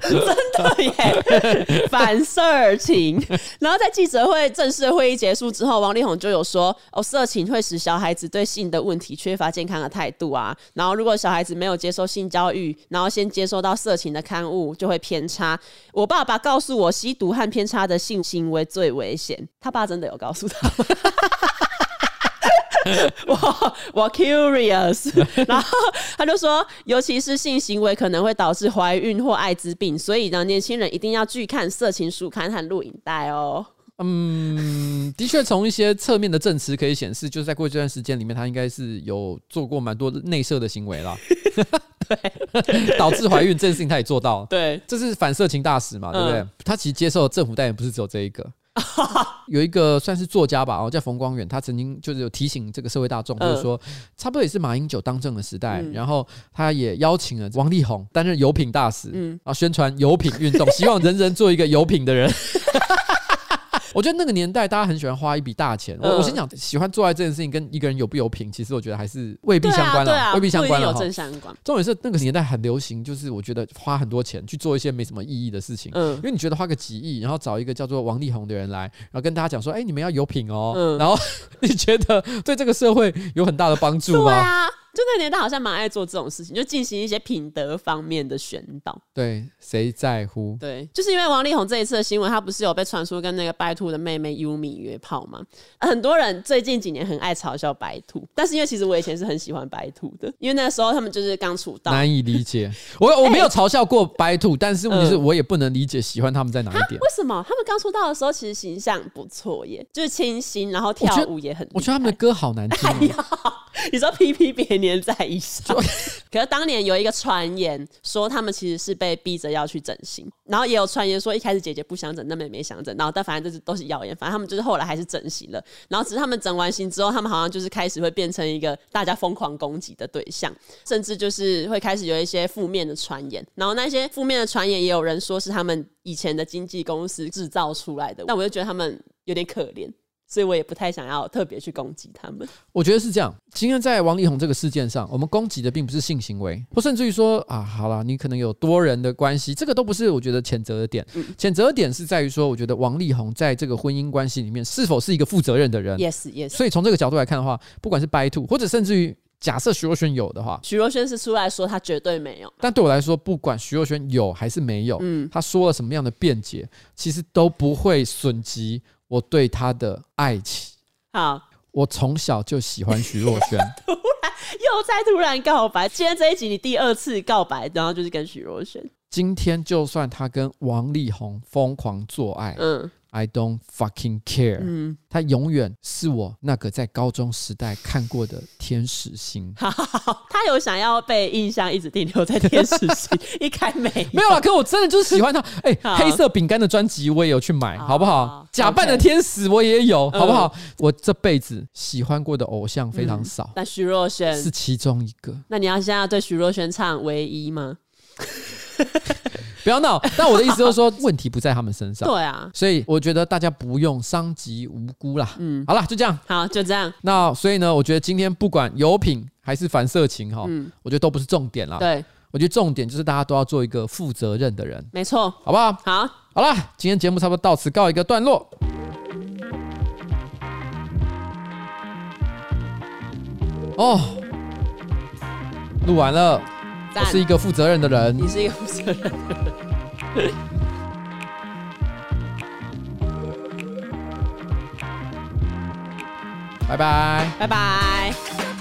真的耶，反色情。然后在记者会正式的会议结束之后，王力宏就有说：“哦，色情会使小孩子对性的问题缺乏健康的态度啊。然后如果小孩子没有接受性教育，然后先接收到色情的刊物，就会偏差。我爸爸告诉我，吸毒和偏差的性行为最危险。他爸真的有告诉他。” 我 我 curious，然后他就说，尤其是性行为可能会导致怀孕或艾滋病，所以呢，年轻人一定要拒看色情书刊和录影带哦。嗯，的确，从一些侧面的证词可以显示，就是在过去这段时间里面，他应该是有做过蛮多内射的行为啦。对，导致怀孕这件事情他也做到。对，这是反色情大使嘛，对不对？嗯、他其实接受政府代言不是只有这一个。有一个算是作家吧，哦，叫冯光远，他曾经就是有提醒这个社会大众，就是说，差不多也是马英九当政的时代，然后他也邀请了王力宏担任油品大使，嗯，啊，宣传油品运动，希望人人做一个油品的人。我觉得那个年代，大家很喜欢花一笔大钱。我我先讲，喜欢做爱这件事情跟一个人有不有品，其实我觉得还是未必相关了，未必相关了。正相关。重点是那个年代很流行，就是我觉得花很多钱去做一些没什么意义的事情。嗯。因为你觉得花个几亿，然后找一个叫做王力宏的人来，然后跟大家讲说：“哎，你们要有品哦。”嗯。然后 你觉得对这个社会有很大的帮助吗？对啊。就那年代好像蛮爱做这种事情，就进行一些品德方面的宣导。对，谁在乎？对，就是因为王力宏这一次的新闻，他不是有被传出跟那个白兔的妹妹优米约炮吗？很多人最近几年很爱嘲笑白兔，但是因为其实我以前是很喜欢白兔的，因为那时候他们就是刚出道。难以理解，我我 没有嘲笑过白兔，欸、但是问题是我也不能理解喜欢他们在哪一点。为什么他们刚出道的时候其实形象不错耶，就是清新，然后跳舞也很。我觉得他们的歌好难听。你说 PP 别粘在衣上，可是当年有一个传言说他们其实是被逼着要去整形，然后也有传言说一开始姐姐不想整，那妹妹想整，然后但反正这是都是谣言，反正他们就是后来还是整形了，然后只是他们整完形之后，他们好像就是开始会变成一个大家疯狂攻击的对象，甚至就是会开始有一些负面的传言，然后那些负面的传言也有人说是他们以前的经纪公司制造出来的，但我就觉得他们有点可怜。所以我也不太想要特别去攻击他们。我觉得是这样。今天在王力宏这个事件上，我们攻击的并不是性行为，或甚至于说啊，好了，你可能有多人的关系，这个都不是我觉得谴责的点。谴责的点是在于说，我觉得王力宏在这个婚姻关系里面是否是一个负责任的人。Yes, yes。所以从这个角度来看的话，不管是 by two，或者甚至于假设徐若瑄有的话，徐若瑄是出来说她绝对没有。但对我来说，不管徐若瑄有还是没有，嗯，她说了什么样的辩解，其实都不会损及我对他的爱情。好，我从小就喜欢徐若瑄，突然又在突然告白。今天这一集你第二次告白，然后就是跟徐若瑄。今天就算他跟王力宏疯狂做爱，嗯。I don't fucking care。嗯，他永远是我那个在高中时代看过的天使星。好，他有想要被印象一直停留在天使星，一开没没有啊？可我真的就是喜欢他。哎、欸，黑色饼干的专辑我也有去买，好不好？假扮的天使我也有，好不好？嗯、我这辈子喜欢过的偶像非常少，但徐若瑄是其中一个。那你要现在要对徐若瑄唱《唯一》吗？不要闹！但我的意思就是说，问题不在他们身上。对啊，所以我觉得大家不用伤及无辜啦。嗯，好了，就这样。好，就这样。那所以呢，我觉得今天不管有品还是反色情哈，嗯，我觉得都不是重点啦。对，我觉得重点就是大家都要做一个负责任的人。没错，好不好？好，好了，今天节目差不多到此告一个段落。哦，录完了。我是一个负责任的人。你是一个负责任的人。拜拜。拜拜。